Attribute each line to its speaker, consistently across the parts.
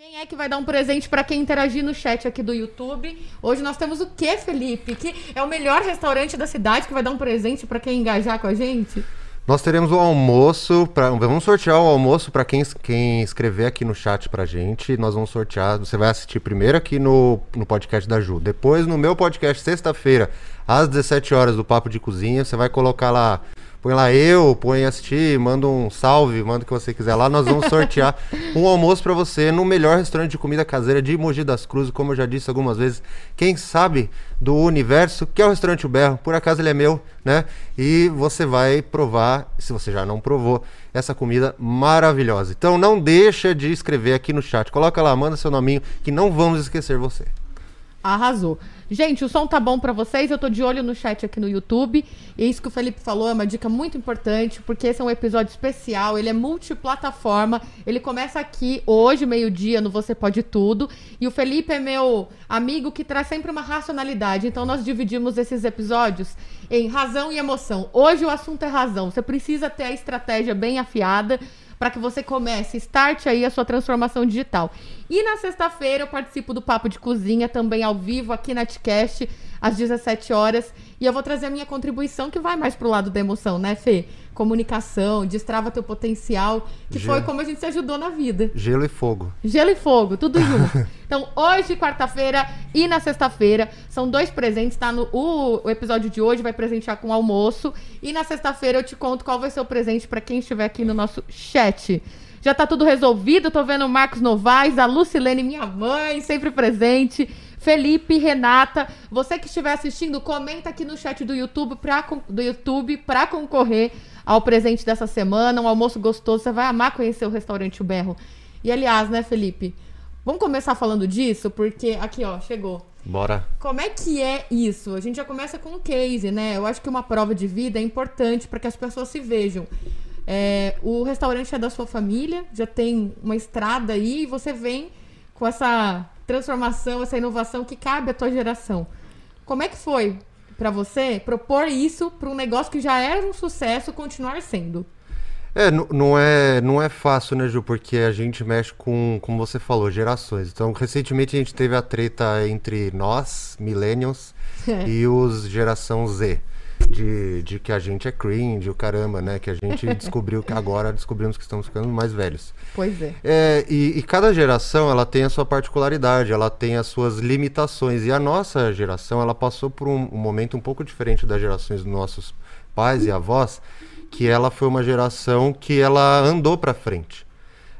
Speaker 1: Quem é que vai dar um presente para quem interagir no chat aqui do YouTube? Hoje nós temos o que, Felipe? Que é o melhor restaurante da cidade que vai dar um presente para quem engajar com a gente?
Speaker 2: Nós teremos o almoço, pra, vamos sortear o almoço para quem, quem escrever aqui no chat pra gente. Nós vamos sortear, você vai assistir primeiro aqui no, no podcast da Ju, depois no meu podcast sexta-feira, às 17 horas do Papo de Cozinha, você vai colocar lá Põe lá eu, põe assistir, manda um salve, manda o que você quiser lá. Nós vamos sortear um almoço para você no melhor restaurante de comida caseira de Mogi das Cruzes, como eu já disse algumas vezes. Quem sabe do universo, que é o restaurante O Berro. Por acaso ele é meu, né? E você vai provar, se você já não provou, essa comida maravilhosa. Então não deixa de escrever aqui no chat. Coloca lá, manda seu nominho, que não vamos esquecer você.
Speaker 1: Arrasou. Gente, o som tá bom para vocês. Eu tô de olho no chat aqui no YouTube. E isso que o Felipe falou é uma dica muito importante, porque esse é um episódio especial, ele é multiplataforma. Ele começa aqui hoje, meio-dia, no Você Pode Tudo. E o Felipe é meu amigo que traz sempre uma racionalidade. Então nós dividimos esses episódios em razão e emoção. Hoje o assunto é razão. Você precisa ter a estratégia bem afiada para que você comece, starte aí a sua transformação digital. E na sexta-feira eu participo do Papo de Cozinha, também ao vivo aqui na Tcast, às 17 horas. E eu vou trazer a minha contribuição, que vai mais pro lado da emoção, né, Fê? Comunicação, destrava teu potencial, que Gelo. foi como a gente se ajudou na vida.
Speaker 2: Gelo e fogo.
Speaker 1: Gelo e fogo, tudo junto. então, hoje, quarta-feira e na sexta-feira, são dois presentes, tá? No, o, o, episódio de hoje vai presentear com almoço. E na sexta-feira eu te conto qual vai ser o presente para quem estiver aqui no nosso chat. Já tá tudo resolvido, tô vendo o Marcos Novaes, a Lucilene, minha mãe, sempre presente. Felipe, Renata, você que estiver assistindo, comenta aqui no chat do YouTube para do YouTube para concorrer ao presente dessa semana, um almoço gostoso. Você vai amar conhecer o restaurante O Berro. E aliás, né, Felipe? Vamos começar falando disso, porque aqui, ó, chegou.
Speaker 2: Bora.
Speaker 1: Como é que é isso? A gente já começa com um case, né? Eu acho que uma prova de vida é importante para que as pessoas se vejam. É, o restaurante é da sua família, já tem uma estrada aí, e você vem com essa transformação, essa inovação que cabe à tua geração. Como é que foi para você propor isso para um negócio que já era um sucesso continuar sendo?
Speaker 2: É, não é, não é fácil, né, Ju? Porque a gente mexe com, como você falou, gerações. Então, recentemente a gente teve a treta entre nós, millennials, é. e os geração Z de, de que a gente é cringe, o caramba, né? Que a gente descobriu que agora descobrimos que estamos ficando mais velhos.
Speaker 1: Pois é.
Speaker 2: é e, e, cada geração ela tem a sua particularidade, ela tem as suas limitações. E a nossa geração ela passou por um, um momento um pouco diferente das gerações dos nossos pais e avós, que ela foi uma geração que ela andou para frente.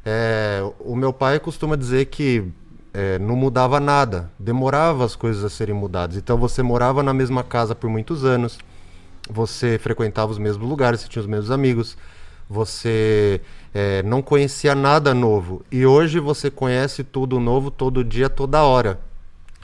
Speaker 2: É, o meu pai costuma dizer que é, não mudava nada, demorava as coisas a serem mudadas. Então você morava na mesma casa por muitos anos, você frequentava os mesmos lugares, você tinha os mesmos amigos, você é, não conhecia nada novo. E hoje você conhece tudo novo todo dia, toda hora.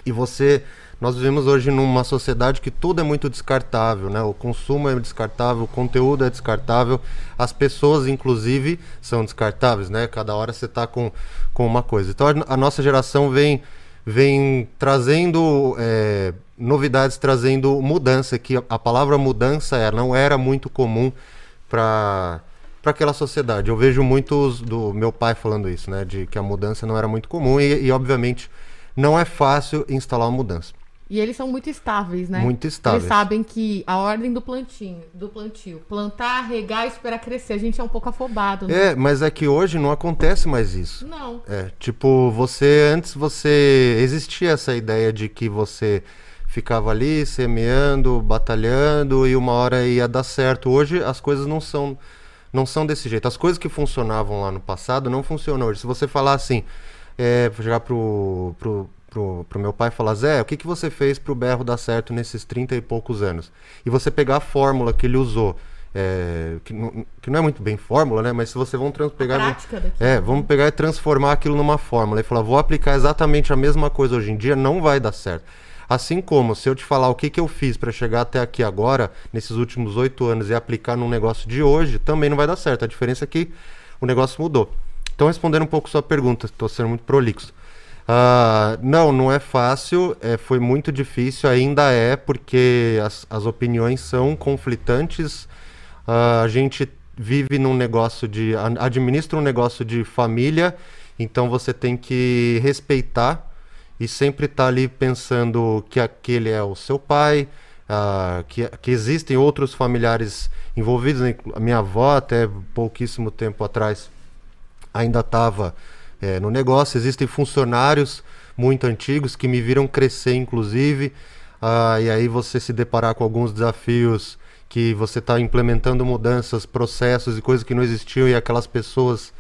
Speaker 2: E você. Nós vivemos hoje numa sociedade que tudo é muito descartável, né? O consumo é descartável, o conteúdo é descartável, as pessoas, inclusive, são descartáveis, né? Cada hora você está com, com uma coisa. Então a, a nossa geração vem vem trazendo é, novidades, trazendo mudança, que a palavra mudança não era muito comum para para aquela sociedade. Eu vejo muitos do meu pai falando isso, né, de que a mudança não era muito comum e, e obviamente não é fácil instalar uma mudança.
Speaker 1: E eles são muito estáveis, né?
Speaker 2: Muito estáveis.
Speaker 1: Eles sabem que a ordem do plantio, do plantio, plantar, regar e esperar crescer. A gente é um pouco afobado,
Speaker 2: né? É, mas é que hoje não acontece mais isso.
Speaker 1: Não.
Speaker 2: É, tipo, você antes você existia essa ideia de que você ficava ali semeando, batalhando e uma hora ia dar certo. Hoje as coisas não são não são desse jeito. As coisas que funcionavam lá no passado não funcionam hoje. Se você falar assim, é, chegar pro, pro pro, pro meu pai falar, Zé, o que, que você fez pro berro dar certo nesses 30 e poucos anos? E você pegar a fórmula que ele usou, é, que, não, que, não, é muito bem fórmula, né? Mas se você vão pegar.
Speaker 1: Prática daqui,
Speaker 2: é, vamos pegar e transformar aquilo numa fórmula e falar, vou aplicar exatamente a mesma coisa hoje em dia, não vai dar certo. Assim como se eu te falar o que, que eu fiz para chegar até aqui agora, nesses últimos oito anos, e aplicar num negócio de hoje, também não vai dar certo. A diferença é que o negócio mudou. Então, respondendo um pouco sua pergunta, estou sendo muito prolixo. Uh, não, não é fácil, é, foi muito difícil, ainda é, porque as, as opiniões são conflitantes. Uh, a gente vive num negócio de. administra um negócio de família Então você tem que respeitar e sempre estar tá ali pensando que aquele é o seu pai, uh, que, que existem outros familiares envolvidos. Né? A minha avó, até pouquíssimo tempo atrás, ainda estava é, no negócio. Existem funcionários muito antigos que me viram crescer, inclusive. Uh, e aí você se deparar com alguns desafios que você está implementando mudanças, processos e coisas que não existiam e aquelas pessoas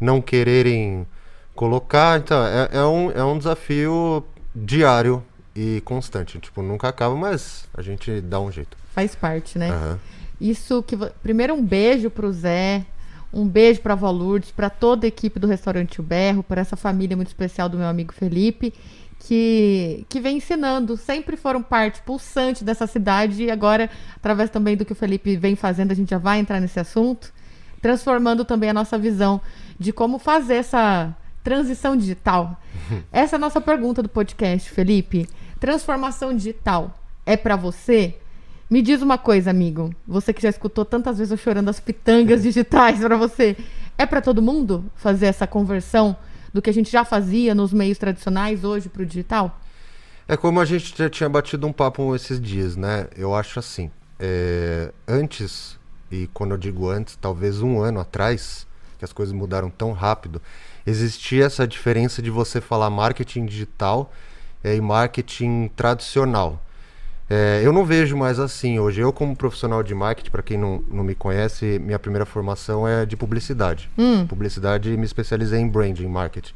Speaker 2: não quererem colocar. Então, é, é, um, é um desafio diário e constante. Tipo, nunca acaba, mas a gente dá um jeito.
Speaker 1: Faz parte, né? Uhum. Isso que. Primeiro, um beijo pro Zé. Um beijo para a Lourdes, para toda a equipe do Restaurante O Berro, para essa família muito especial do meu amigo Felipe, que, que vem ensinando, sempre foram parte pulsante dessa cidade e agora, através também do que o Felipe vem fazendo, a gente já vai entrar nesse assunto, transformando também a nossa visão de como fazer essa transição digital. Essa é a nossa pergunta do podcast, Felipe. Transformação digital é para você? Me diz uma coisa, amigo. Você que já escutou tantas vezes eu chorando as pitangas digitais para você. É para todo mundo fazer essa conversão do que a gente já fazia nos meios tradicionais hoje para o digital?
Speaker 2: É como a gente já tinha batido um papo esses dias, né? Eu acho assim. É... Antes, e quando eu digo antes, talvez um ano atrás, que as coisas mudaram tão rápido, existia essa diferença de você falar marketing digital e marketing tradicional. É, eu não vejo mais assim hoje. Eu, como profissional de marketing, para quem não, não me conhece, minha primeira formação é de publicidade. Hum. Publicidade me especializei em branding, marketing.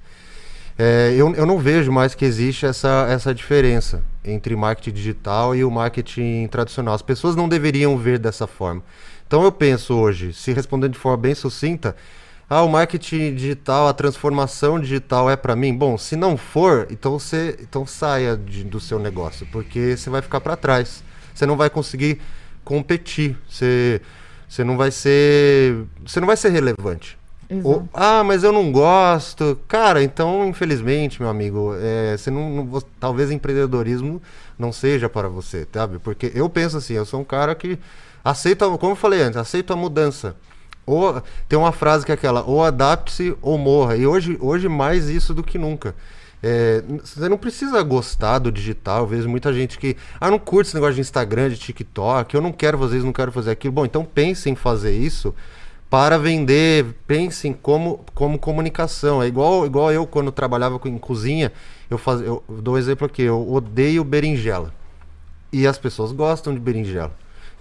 Speaker 2: É, eu, eu não vejo mais que existe essa, essa diferença entre marketing digital e o marketing tradicional. As pessoas não deveriam ver dessa forma. Então eu penso hoje, se respondendo de forma bem sucinta, ah, o marketing digital, a transformação digital é para mim? Bom, se não for, então você então saia de, do seu negócio, porque você vai ficar para trás. Você não vai conseguir competir. Você, você não vai ser, você não vai ser relevante. Ou, ah, mas eu não gosto. Cara, então, infelizmente, meu amigo, é, você não, não, talvez empreendedorismo não seja para você, sabe? Porque eu penso assim, eu sou um cara que aceita, como eu falei antes, aceito a mudança. Ou tem uma frase que é aquela, ou adapte-se ou morra. E hoje, hoje mais isso do que nunca. É, você não precisa gostar do digital. Eu vejo muita gente que, ah, não curte esse negócio de Instagram, de TikTok, eu não quero fazer isso, não quero fazer aquilo. Bom, então pense em fazer isso para vender, pense em como, como comunicação. É igual, igual eu quando trabalhava em cozinha, eu, faz, eu dou um exemplo aqui, eu odeio berinjela. E as pessoas gostam de berinjela.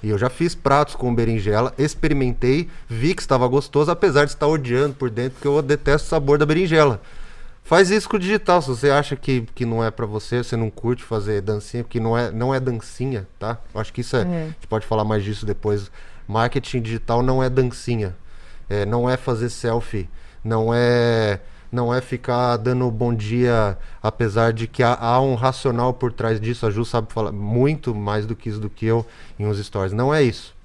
Speaker 2: E eu já fiz pratos com berinjela, experimentei, vi que estava gostoso, apesar de estar odiando por dentro, porque eu detesto o sabor da berinjela. Faz isso com o digital. Se você acha que, que não é para você, você não curte fazer dancinha, porque não é, não é dancinha, tá? Eu acho que isso é, é. A gente pode falar mais disso depois. Marketing digital não é dancinha. É, não é fazer selfie. Não é não é ficar dando bom dia, apesar de que há, há, um racional por trás disso. A Ju sabe falar muito mais do que isso do que eu em uns stories. Não é isso.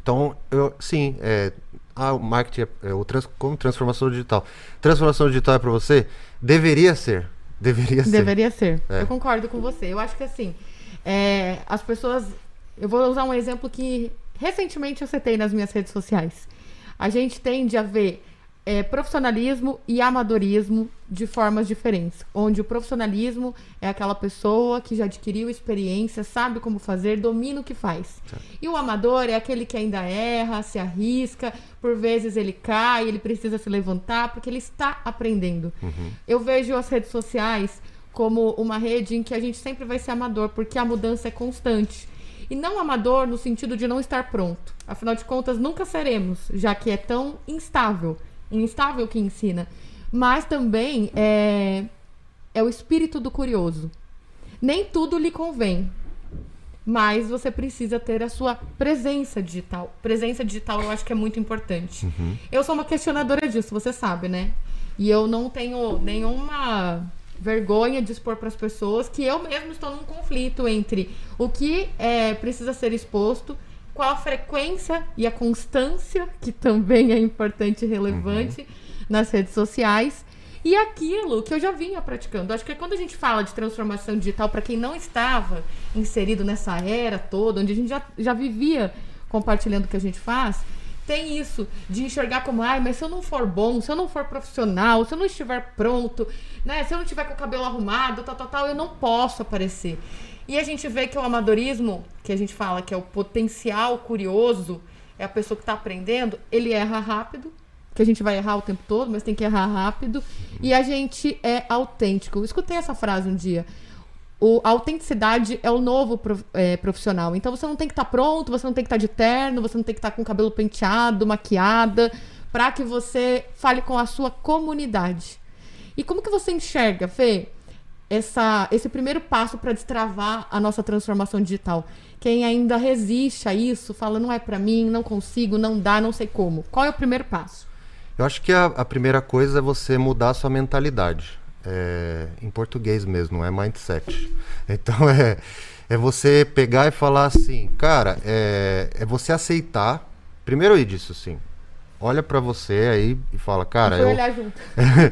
Speaker 2: Então, eu, sim, é, ah, o marketing é, é o trans, como transformação digital. Transformação digital é para você? Deveria ser. Deveria ser.
Speaker 1: Deveria ser. É. Eu concordo com você. Eu acho que assim, é, as pessoas. Eu vou usar um exemplo que recentemente eu citei nas minhas redes sociais. A gente tende a ver é, profissionalismo e amadorismo de formas diferentes. Onde o profissionalismo é aquela pessoa que já adquiriu experiência, sabe como fazer, domina o que faz. Certo. E o amador é aquele que ainda erra, se arrisca, por vezes ele cai, ele precisa se levantar, porque ele está aprendendo. Uhum. Eu vejo as redes sociais como uma rede em que a gente sempre vai ser amador, porque a mudança é constante. E não amador no sentido de não estar pronto. Afinal de contas, nunca seremos, já que é tão instável instável que ensina. Mas também é, é o espírito do curioso. Nem tudo lhe convém, mas você precisa ter a sua presença digital. Presença digital eu acho que é muito importante. Uhum. Eu sou uma questionadora disso, você sabe, né? E eu não tenho nenhuma vergonha de expor para as pessoas que eu mesmo estou num conflito entre o que é, precisa ser exposto qual a frequência e a constância, que também é importante e relevante uhum. nas redes sociais, e aquilo que eu já vinha praticando. Acho que quando a gente fala de transformação digital, para quem não estava inserido nessa era toda, onde a gente já, já vivia compartilhando o que a gente faz, tem isso de enxergar como, ai, mas se eu não for bom, se eu não for profissional, se eu não estiver pronto, né? Se eu não tiver com o cabelo arrumado, tal, tal, tal, eu não posso aparecer. E a gente vê que o amadorismo, que a gente fala que é o potencial curioso, é a pessoa que está aprendendo, ele erra rápido, que a gente vai errar o tempo todo, mas tem que errar rápido. E a gente é autêntico. Eu escutei essa frase um dia. O, a autenticidade é o novo é, profissional. Então você não tem que estar tá pronto, você não tem que estar tá de terno, você não tem que estar tá com o cabelo penteado, maquiada, para que você fale com a sua comunidade. E como que você enxerga, Fê, essa, esse primeiro passo para destravar a nossa transformação digital? Quem ainda resiste a isso, fala, não é para mim, não consigo, não dá, não sei como. Qual é o primeiro passo?
Speaker 2: Eu acho que a, a primeira coisa é você mudar a sua mentalidade é, em português mesmo, é mindset. Então é, é você pegar e falar assim, cara, é, é você aceitar. Primeiro ir disso, assim. Olha para você aí e fala, cara, eu.
Speaker 1: Olhar junto.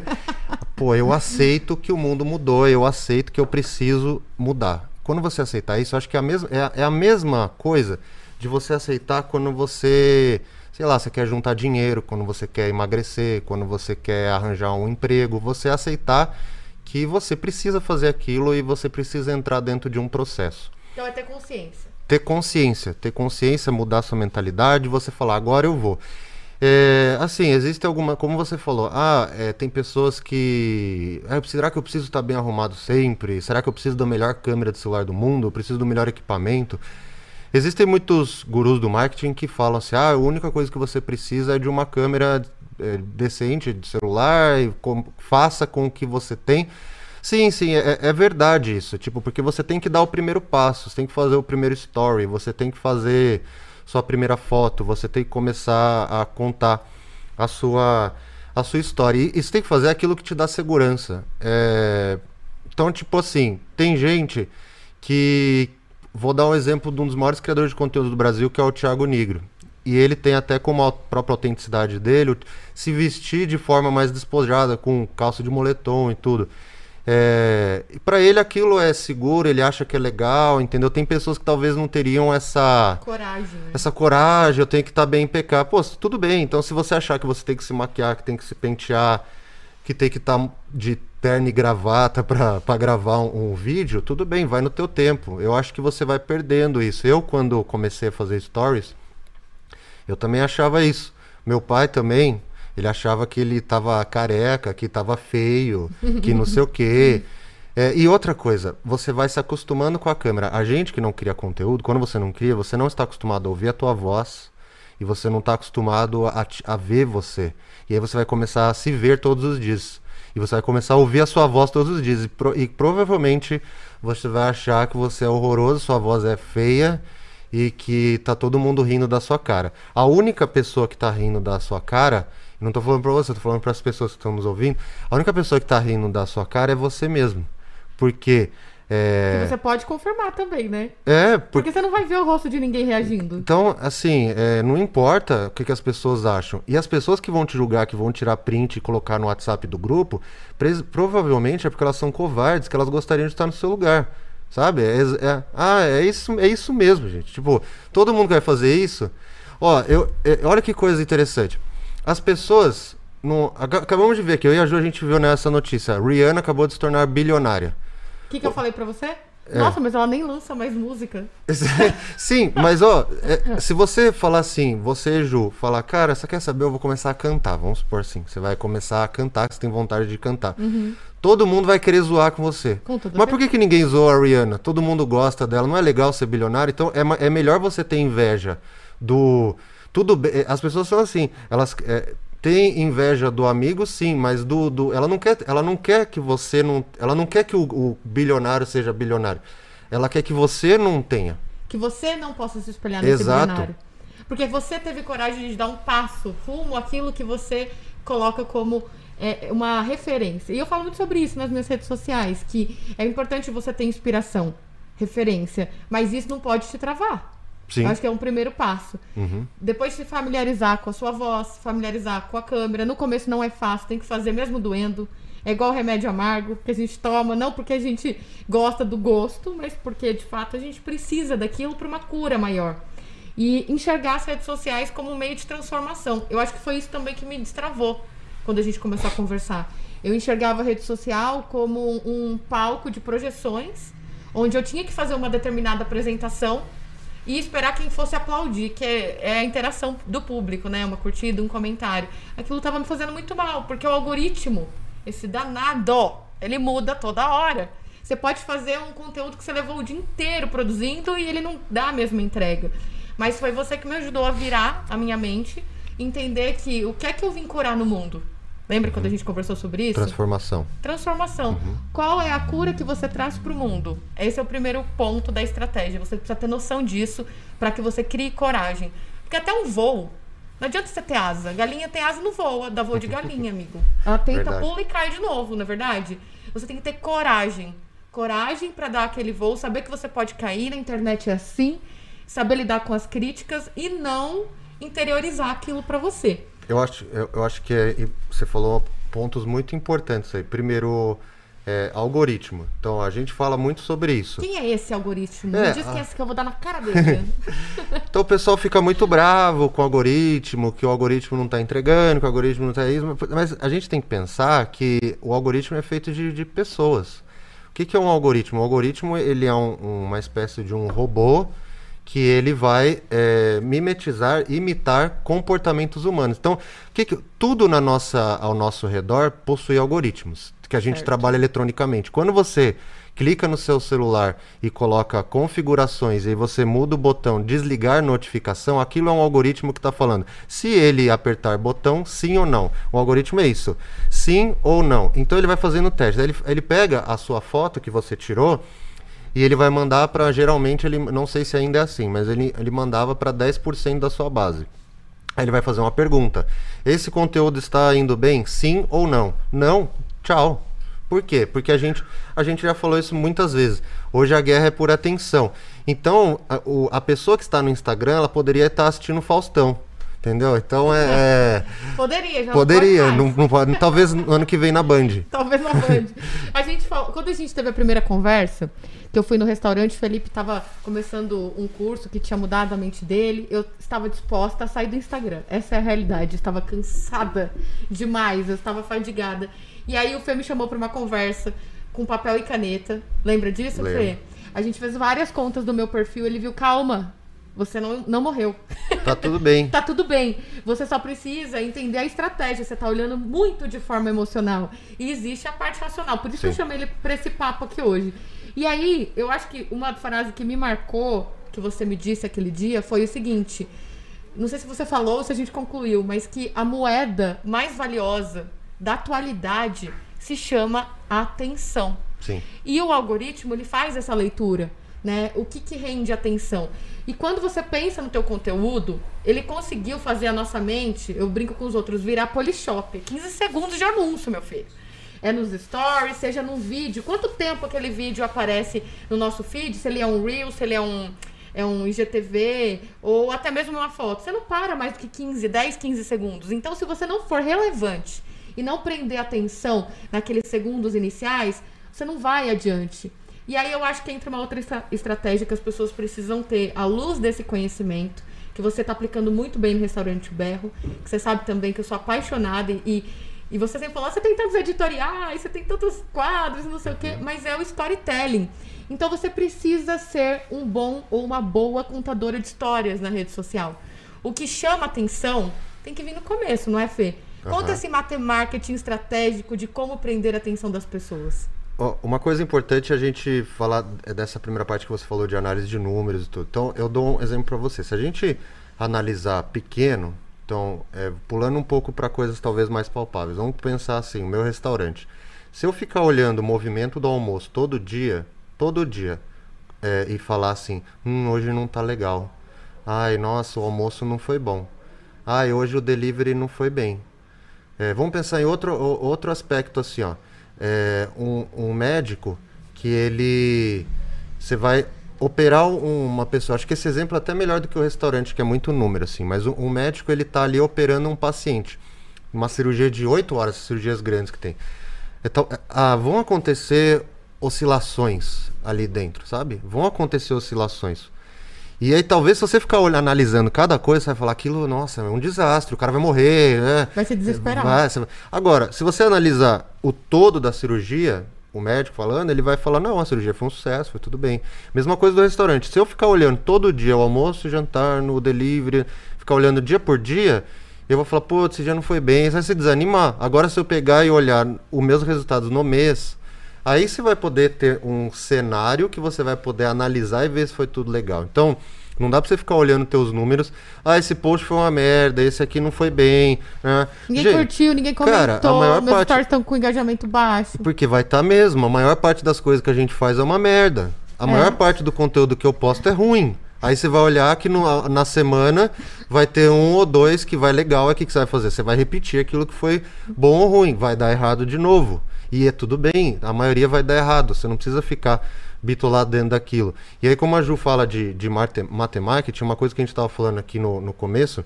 Speaker 2: Pô, eu aceito que o mundo mudou, eu aceito que eu preciso mudar. Quando você aceitar isso, acho que é a mesma, é, é a mesma coisa de você aceitar quando você sei lá, você quer juntar dinheiro, quando você quer emagrecer, quando você quer arranjar um emprego, você aceitar que você precisa fazer aquilo e você precisa entrar dentro de um processo.
Speaker 1: Então é ter consciência.
Speaker 2: Ter consciência, ter consciência, mudar sua mentalidade, você falar, agora eu vou. É, assim, existe alguma. Como você falou, ah, é, tem pessoas que. Ah, será que eu preciso estar bem arrumado sempre? Será que eu preciso da melhor câmera de celular do mundo? Eu preciso do melhor equipamento? Existem muitos gurus do marketing que falam assim: ah, a única coisa que você precisa é de uma câmera é, decente de celular, e com, faça com o que você tem. Sim, sim, é, é, verdade isso. Tipo, porque você tem que dar o primeiro passo, você tem que fazer o primeiro story, você tem que fazer sua primeira foto, você tem que começar a contar a sua, a sua história. E, você tem que fazer aquilo que te dá segurança. É... Então, tipo assim, tem gente que, Vou dar um exemplo de um dos maiores criadores de conteúdo do Brasil, que é o Thiago Negro. E ele tem até como a própria autenticidade dele se vestir de forma mais despojada, com calça de moletom e tudo. É, e para ele aquilo é seguro, ele acha que é legal, entendeu? Tem pessoas que talvez não teriam essa
Speaker 1: coragem, né?
Speaker 2: essa coragem, eu tenho que estar tá bem impecável. Pô, tudo bem. Então se você achar que você tem que se maquiar, que tem que se pentear, que tem que estar tá de terno e gravata para gravar um, um, vídeo, tudo bem, vai no teu tempo. Eu acho que você vai perdendo isso. Eu, quando comecei a fazer stories, eu também achava isso. Meu pai também, ele achava que ele tava careca, que tava feio, que não sei o quê. É, e outra coisa, você vai se acostumando com a câmera. A gente que não cria conteúdo, quando você não cria, você não está acostumado a ouvir a tua voz e você não está acostumado a, a ver você. E aí você vai começar a se ver todos os dias. E você vai começar a ouvir a sua voz todos os dias. E, pro, e provavelmente você vai achar que você é horroroso, sua voz é feia e que tá todo mundo rindo da sua cara. A única pessoa que tá rindo da sua cara, não tô falando pra você, tô falando para as pessoas que estão nos ouvindo, a única pessoa que tá rindo da sua cara é você mesmo. Porque é...
Speaker 1: Que você pode confirmar também, né?
Speaker 2: É,
Speaker 1: por... porque você não vai ver o rosto de ninguém reagindo.
Speaker 2: Então, assim, é, não importa o que, que, as pessoas acham. E as pessoas que vão te julgar, que vão tirar print e colocar no WhatsApp do grupo, provavelmente é porque elas são covardes, que elas gostariam de estar no seu lugar. Sabe? É, é, ah, é isso, é isso mesmo, gente. Tipo, todo mundo vai fazer isso. Ó, eu, é, olha que coisa interessante. As pessoas. No, acabamos de ver aqui, eu e a Ju a gente viu nessa notícia. Rihanna acabou de se tornar bilionária.
Speaker 1: O que, que eu falei pra você? É. Nossa, mas ela nem lança mais música.
Speaker 2: Sim, mas ó, é, se você falar assim, você, Ju, falar, cara, você quer saber? Eu vou começar a cantar. Vamos supor assim. Você vai começar a cantar, que você tem vontade de cantar. Uhum. Todo mundo vai querer zoar com você. Com mas por que, que ninguém zoa a Rihanna? Todo mundo gosta dela. Não é legal ser bilionário? Então é, é melhor você ter inveja do. Tudo bem. As pessoas são assim. Elas. É, tem inveja do amigo, sim, mas do, do ela não quer, ela não quer que você não, ela não quer que o, o bilionário seja bilionário. Ela quer que você não tenha.
Speaker 1: Que você não possa se espelhar nesse
Speaker 2: Exato.
Speaker 1: bilionário. Porque você teve coragem de dar um passo rumo àquilo que você coloca como é, uma referência. E eu falo muito sobre isso nas minhas redes sociais, que é importante você ter inspiração, referência, mas isso não pode te travar.
Speaker 2: Sim.
Speaker 1: Acho que é um primeiro passo.
Speaker 2: Uhum.
Speaker 1: Depois se familiarizar com a sua voz, familiarizar com a câmera. No começo não é fácil, tem que fazer mesmo doendo. É igual remédio amargo que a gente toma, não porque a gente gosta do gosto, mas porque de fato a gente precisa daquilo para uma cura maior. e enxergar as redes sociais como um meio de transformação. Eu acho que foi isso também que me destravou quando a gente começou a conversar. Eu enxergava a rede social como um palco de projeções, onde eu tinha que fazer uma determinada apresentação e esperar quem fosse aplaudir, que é, é, a interação do público, né? Uma curtida, um comentário. Aquilo estava me fazendo muito mal, porque o algoritmo, esse danado, ele muda toda hora. Você pode fazer um conteúdo que você levou o dia inteiro produzindo e ele não dá a mesma entrega. Mas foi você que me ajudou a virar a minha mente, entender que o que é que eu vim curar no mundo? Lembra uhum. quando a gente conversou sobre isso?
Speaker 2: Transformação.
Speaker 1: Transformação. Uhum. Qual é a cura que você traz para o mundo? Esse é o primeiro ponto da estratégia. Você precisa ter noção disso para que você crie coragem. Porque até um voo, não adianta você ter asa. Galinha tem asa não voa, dá voo de galinha, amigo. Ela tenta, verdade. pula e cai de novo, na é verdade? Você tem que ter coragem. Coragem para dar aquele voo, saber que você pode cair, na internet é assim, saber lidar com as críticas e não interiorizar aquilo para você.
Speaker 2: Eu acho, eu, eu acho que é, você falou pontos muito importantes aí. Primeiro, é, algoritmo. Então a gente fala muito sobre isso.
Speaker 1: Quem é esse algoritmo? É, Não esquece a... que eu vou dar na cara dele.
Speaker 2: então o pessoal fica muito bravo com o algoritmo, que o algoritmo não está entregando, que o algoritmo não está isso. Mas a gente tem que pensar que o algoritmo é feito de, de pessoas. O que, que é um algoritmo? O algoritmo ele é um, uma espécie de um robô que ele vai é, mimetizar, imitar comportamentos humanos. Então, que que, tudo na nossa, ao nosso redor possui algoritmos que a gente certo. trabalha eletronicamente. Quando você clica no seu celular e coloca configurações e você muda o botão desligar notificação, aquilo é um algoritmo que está falando. Se ele apertar botão, sim ou não. O algoritmo é isso. Sim ou não. Então ele vai fazendo o teste. Ele, ele pega a sua foto que você tirou e ele vai mandar para geralmente ele não sei se ainda é assim, mas ele, ele mandava para 10% da sua base. Aí ele vai fazer uma pergunta: esse conteúdo está indo bem? Sim ou não? Não. Tchau. Por quê? Porque a gente, a gente já falou isso muitas vezes. Hoje a guerra é por atenção. Então, a, o, a pessoa que está no Instagram, ela poderia estar assistindo Faustão. Entendeu? Então é. é...
Speaker 1: Poderia, já
Speaker 2: Poderia, não, não pode. Talvez no ano que vem na Band.
Speaker 1: talvez na Band. A gente falou, quando a gente teve a primeira conversa, que eu fui no restaurante, o Felipe estava começando um curso que tinha mudado a mente dele. Eu estava disposta a sair do Instagram. Essa é a realidade. Eu estava cansada demais, eu estava fadigada. E aí o Fê me chamou para uma conversa com papel e caneta. Lembra disso, Lembra. Fê? A gente fez várias contas do meu perfil, ele viu, calma, você não, não morreu.
Speaker 2: Tá tudo bem.
Speaker 1: tá tudo bem. Você só precisa entender a estratégia. Você tá olhando muito de forma emocional. E existe a parte racional. Por isso Sim. eu chamei ele pra esse papo aqui hoje. E aí, eu acho que uma frase que me marcou, que você me disse aquele dia, foi o seguinte. Não sei se você falou ou se a gente concluiu, mas que a moeda mais valiosa da atualidade se chama atenção.
Speaker 2: Sim.
Speaker 1: E o algoritmo, ele faz essa leitura né? O que, que rende atenção? E quando você pensa no teu conteúdo, ele conseguiu fazer a nossa mente, eu brinco com os outros, virar polishop. 15 segundos de anúncio, meu filho. É nos stories, seja no vídeo. Quanto tempo aquele vídeo aparece no nosso feed? Se ele é um Reel, se ele é um, é um IGTV, ou até mesmo uma foto. Você não para mais do que 15, 10, 15 segundos. Então, se você não for relevante e não prender atenção naqueles segundos iniciais, você não vai adiante. E aí eu acho que entra uma outra estratégia que as pessoas precisam ter, à luz desse conhecimento, que você está aplicando muito bem no restaurante Berro, que você sabe também que eu sou apaixonada e, e você sempre falou, ah, você tem tantos editoriais, você tem tantos quadros, não sei o quê, mas é o storytelling. Então você precisa ser um bom ou uma boa contadora de histórias na rede social. O que chama atenção tem que vir no começo, não é, Fê? Conta uhum. esse marketing estratégico de como prender a atenção das pessoas.
Speaker 2: Uma coisa importante é a gente falar dessa primeira parte que você falou de análise de números e tudo. Então, eu dou um exemplo para você. Se a gente analisar pequeno, então, é, pulando um pouco para coisas talvez mais palpáveis, vamos pensar assim: o meu restaurante. Se eu ficar olhando o movimento do almoço todo dia, todo dia, é, e falar assim: hum, hoje não tá legal. Ai, nossa, o almoço não foi bom. Ai, hoje o delivery não foi bem. É, vamos pensar em outro, outro aspecto assim, ó é, um, um médico que ele. Você vai operar uma pessoa. Acho que esse exemplo é até melhor do que o restaurante, que é muito número, assim. Mas um, médico, ele tá ali operando um paciente. Uma cirurgia de 8 horas, cirurgias grandes que tem. Então, ah, vão acontecer oscilações ali dentro, sabe? Vão acontecer oscilações. E aí, talvez, se você ficar olhando, analisando cada coisa, você vai falar aquilo, nossa, é um desastre, o cara vai morrer, né?
Speaker 1: Vai ser desesperado.
Speaker 2: Vai, você vai- Agora, se você analisar o todo da cirurgia, o médico falando, ele vai falar, não, a cirurgia foi um sucesso, foi tudo bem. Mesma coisa do restaurante. Se eu ficar olhando todo dia o almoço, o jantar, no delivery, ficar olhando dia por dia, eu vou falar, pô, esse dia não foi bem, você vai se desanimar. Agora, se eu pegar e olhar os meus resultados no mês, aí você vai poder ter um cenário que você vai poder analisar e ver se foi tudo legal. Então, não dá pra você ficar olhando teus números. Ah, esse post foi uma merda, esse aqui não foi bem. né?
Speaker 1: Ninguém
Speaker 2: Gente,
Speaker 1: curtiu, ninguém comentou,
Speaker 2: cara, a maior
Speaker 1: meus
Speaker 2: parte-
Speaker 1: stories estão com engajamento baixo.
Speaker 2: Porque vai estar mesmo. A maior parte das coisas que a gente faz é uma merda. A
Speaker 1: É.
Speaker 2: maior parte do conteúdo que eu posto é ruim. Aí você vai olhar que no- na semana vai ter um ou dois que vai legal. Aí o que, que você vai fazer? Você vai repetir aquilo que foi bom ou ruim. Vai dar errado de novo. E é tudo bem. A maioria vai dar errado. Você não precisa ficar bitolado dentro daquilo. E aí, como a Ju fala de, de mate- matemática, uma coisa que a gente estava falando aqui no, no começo,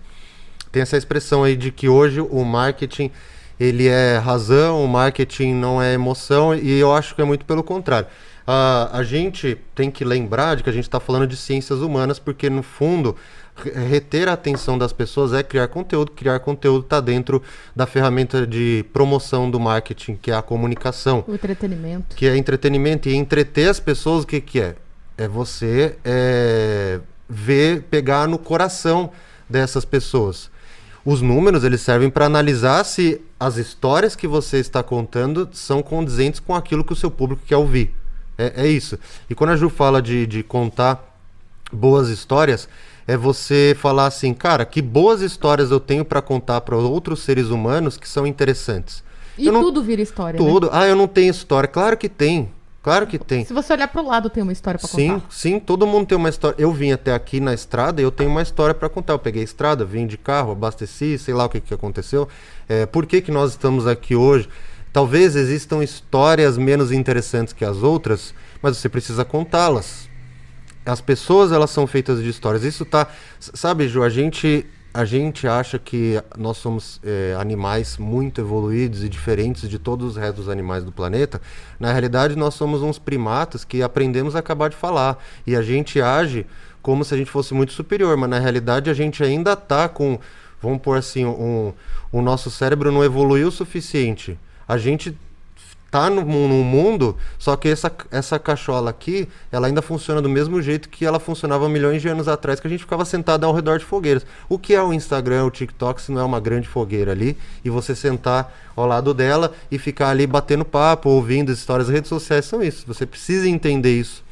Speaker 2: tem essa expressão aí de que hoje o marketing ele é razão, o marketing não é emoção, e eu acho que é muito pelo contrário. A, a gente tem que lembrar de que a gente está falando de ciências humanas, porque no fundo reter a atenção das pessoas é criar conteúdo. Criar conteúdo está dentro da ferramenta de promoção do marketing, que é a comunicação
Speaker 1: O entretenimento.
Speaker 2: que é entretenimento e entreter as pessoas, o que que é? É você é, ver, pegar no coração dessas pessoas. Os números, eles servem para analisar se as histórias que você está contando são condizentes com aquilo que o seu público quer ouvir. É, é isso. E quando a Ju fala de, de contar boas histórias, é você falar assim, cara, que boas histórias eu tenho para contar para outros seres humanos que são interessantes.
Speaker 1: E
Speaker 2: não-
Speaker 1: tudo vira história, né?
Speaker 2: Tudo. Ah, eu não tenho história. Claro que tem. Claro que tem.
Speaker 1: Se você olhar pro lado, tem uma história pra
Speaker 2: Sim,
Speaker 1: contar.
Speaker 2: sim, todo mundo tem uma história. Eu vim até aqui na estrada e eu tenho uma história para contar. Eu peguei a estrada, vim de carro, abasteci, sei lá o que, que aconteceu. É, por que, que nós estamos aqui hoje? Talvez existam histórias menos interessantes que as outras, mas você precisa contá-las. As pessoas, elas são feitas de histórias. Isso tá. Sabe, Ju, a gente, a gente acha que nós somos é, animais muito evoluídos e diferentes de todos os restos animais do planeta. Na realidade, nós somos uns primatas que aprendemos a acabar de falar. E a gente age como se a gente fosse muito superior, mas na realidade a gente ainda tá com. Vamos pôr assim, um, o nosso cérebro não evoluiu o suficiente. A gente tá no, no mundo, só que essa, essa cachola aqui, ela ainda funciona do mesmo jeito que ela funcionava milhões de anos atrás, que a gente ficava sentado ao redor de fogueiras. O que é o Instagram, o TikTok, se não é uma grande fogueira ali, e você sentar ao lado dela e ficar ali batendo papo, ouvindo as histórias, as redes sociais são isso. Você precisa entender isso,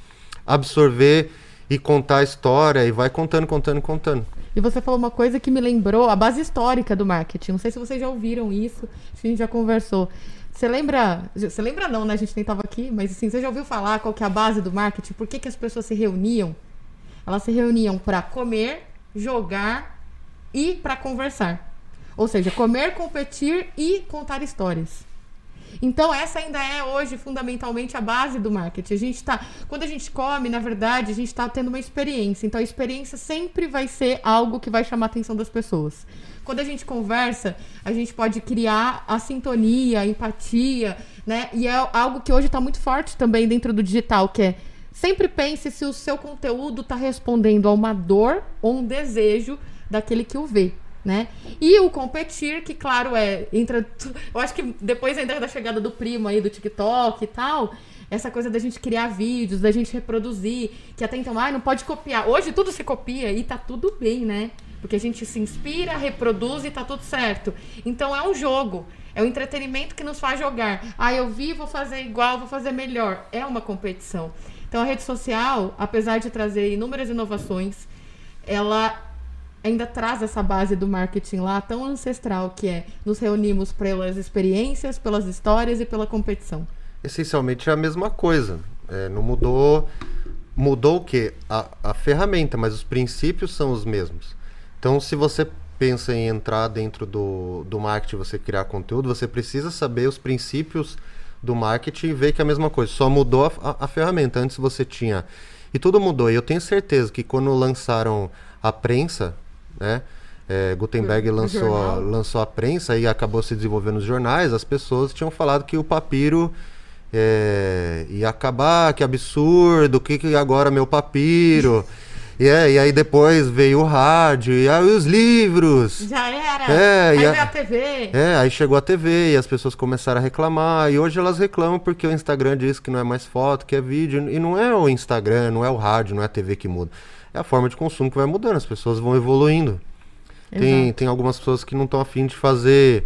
Speaker 2: absorver e contar a história, e vai contando, contando, contando.
Speaker 1: E você falou uma coisa que me lembrou a base histórica do marketing. Não sei se vocês já ouviram isso, que a gente já conversou. Você lembra? Você lembra não, né? A gente nem tava aqui, mas assim, você já ouviu falar qual que é a base do marketing? Por que, que as pessoas se reuniam? Elas se reuniam para comer, jogar e para conversar. Ou seja, comer, competir e contar histórias. Então, essa ainda é hoje fundamentalmente a base do marketing. A gente tá, quando a gente come, na verdade, a gente está tendo uma experiência. Então, a experiência sempre vai ser algo que vai chamar a atenção das pessoas. Quando a gente conversa, a gente pode criar a sintonia, a empatia, né? E é algo que hoje está muito forte também dentro do digital, que é sempre pense se o seu conteúdo está respondendo a uma dor ou um desejo daquele que o vê né? E o competir, que claro é, entra. Eu acho que depois ainda da chegada do primo aí do TikTok e tal, essa coisa da gente criar vídeos, da gente reproduzir, que até então, ai, não pode copiar. Hoje tudo se copia e tá tudo bem, né? Porque a gente se inspira, reproduz e tá tudo certo. Então é um jogo. É o entretenimento que nos faz jogar. Ah, eu vi, vou fazer igual, vou fazer melhor. É uma competição. Então a rede social, apesar de trazer inúmeras inovações, ela ainda traz essa base do marketing lá tão ancestral que é nos reunimos pelas experiências, pelas histórias e pela competição.
Speaker 2: essencialmente é a mesma coisa. É, não mudou. Mudou o quê? A, a ferramenta, mas os princípios são os mesmos. Então, se você pensa em entrar dentro do, do marketing, você criar conteúdo, você precisa saber os princípios do marketing e ver que é a mesma coisa. Só mudou a, a- a ferramenta. Antes você tinha. E tudo mudou. E eu tenho certeza que quando lançaram a prensa, né? é, Gutenberg
Speaker 1: O
Speaker 2: lançou a, lançou a prensa e acabou se desenvolvendo nos jornais, as pessoas tinham falado que o papiro é, ia acabar, que absurdo, o que, que agora meu papiro? E, é, e aí depois veio o rádio, e aí os livros.
Speaker 1: Já era.
Speaker 2: É,
Speaker 1: aí
Speaker 2: e a-
Speaker 1: veio a TV.
Speaker 2: É, aí chegou a TV e as pessoas começaram a reclamar. E hoje elas reclamam porque o Instagram diz que não é mais foto, que é vídeo. E não é o Instagram, não é o rádio, não é a TV que muda. É a forma de consumo que vai mudando, as pessoas vão evoluindo. Tem,
Speaker 1: Exato.
Speaker 2: tem algumas pessoas que não estão afim de fazer,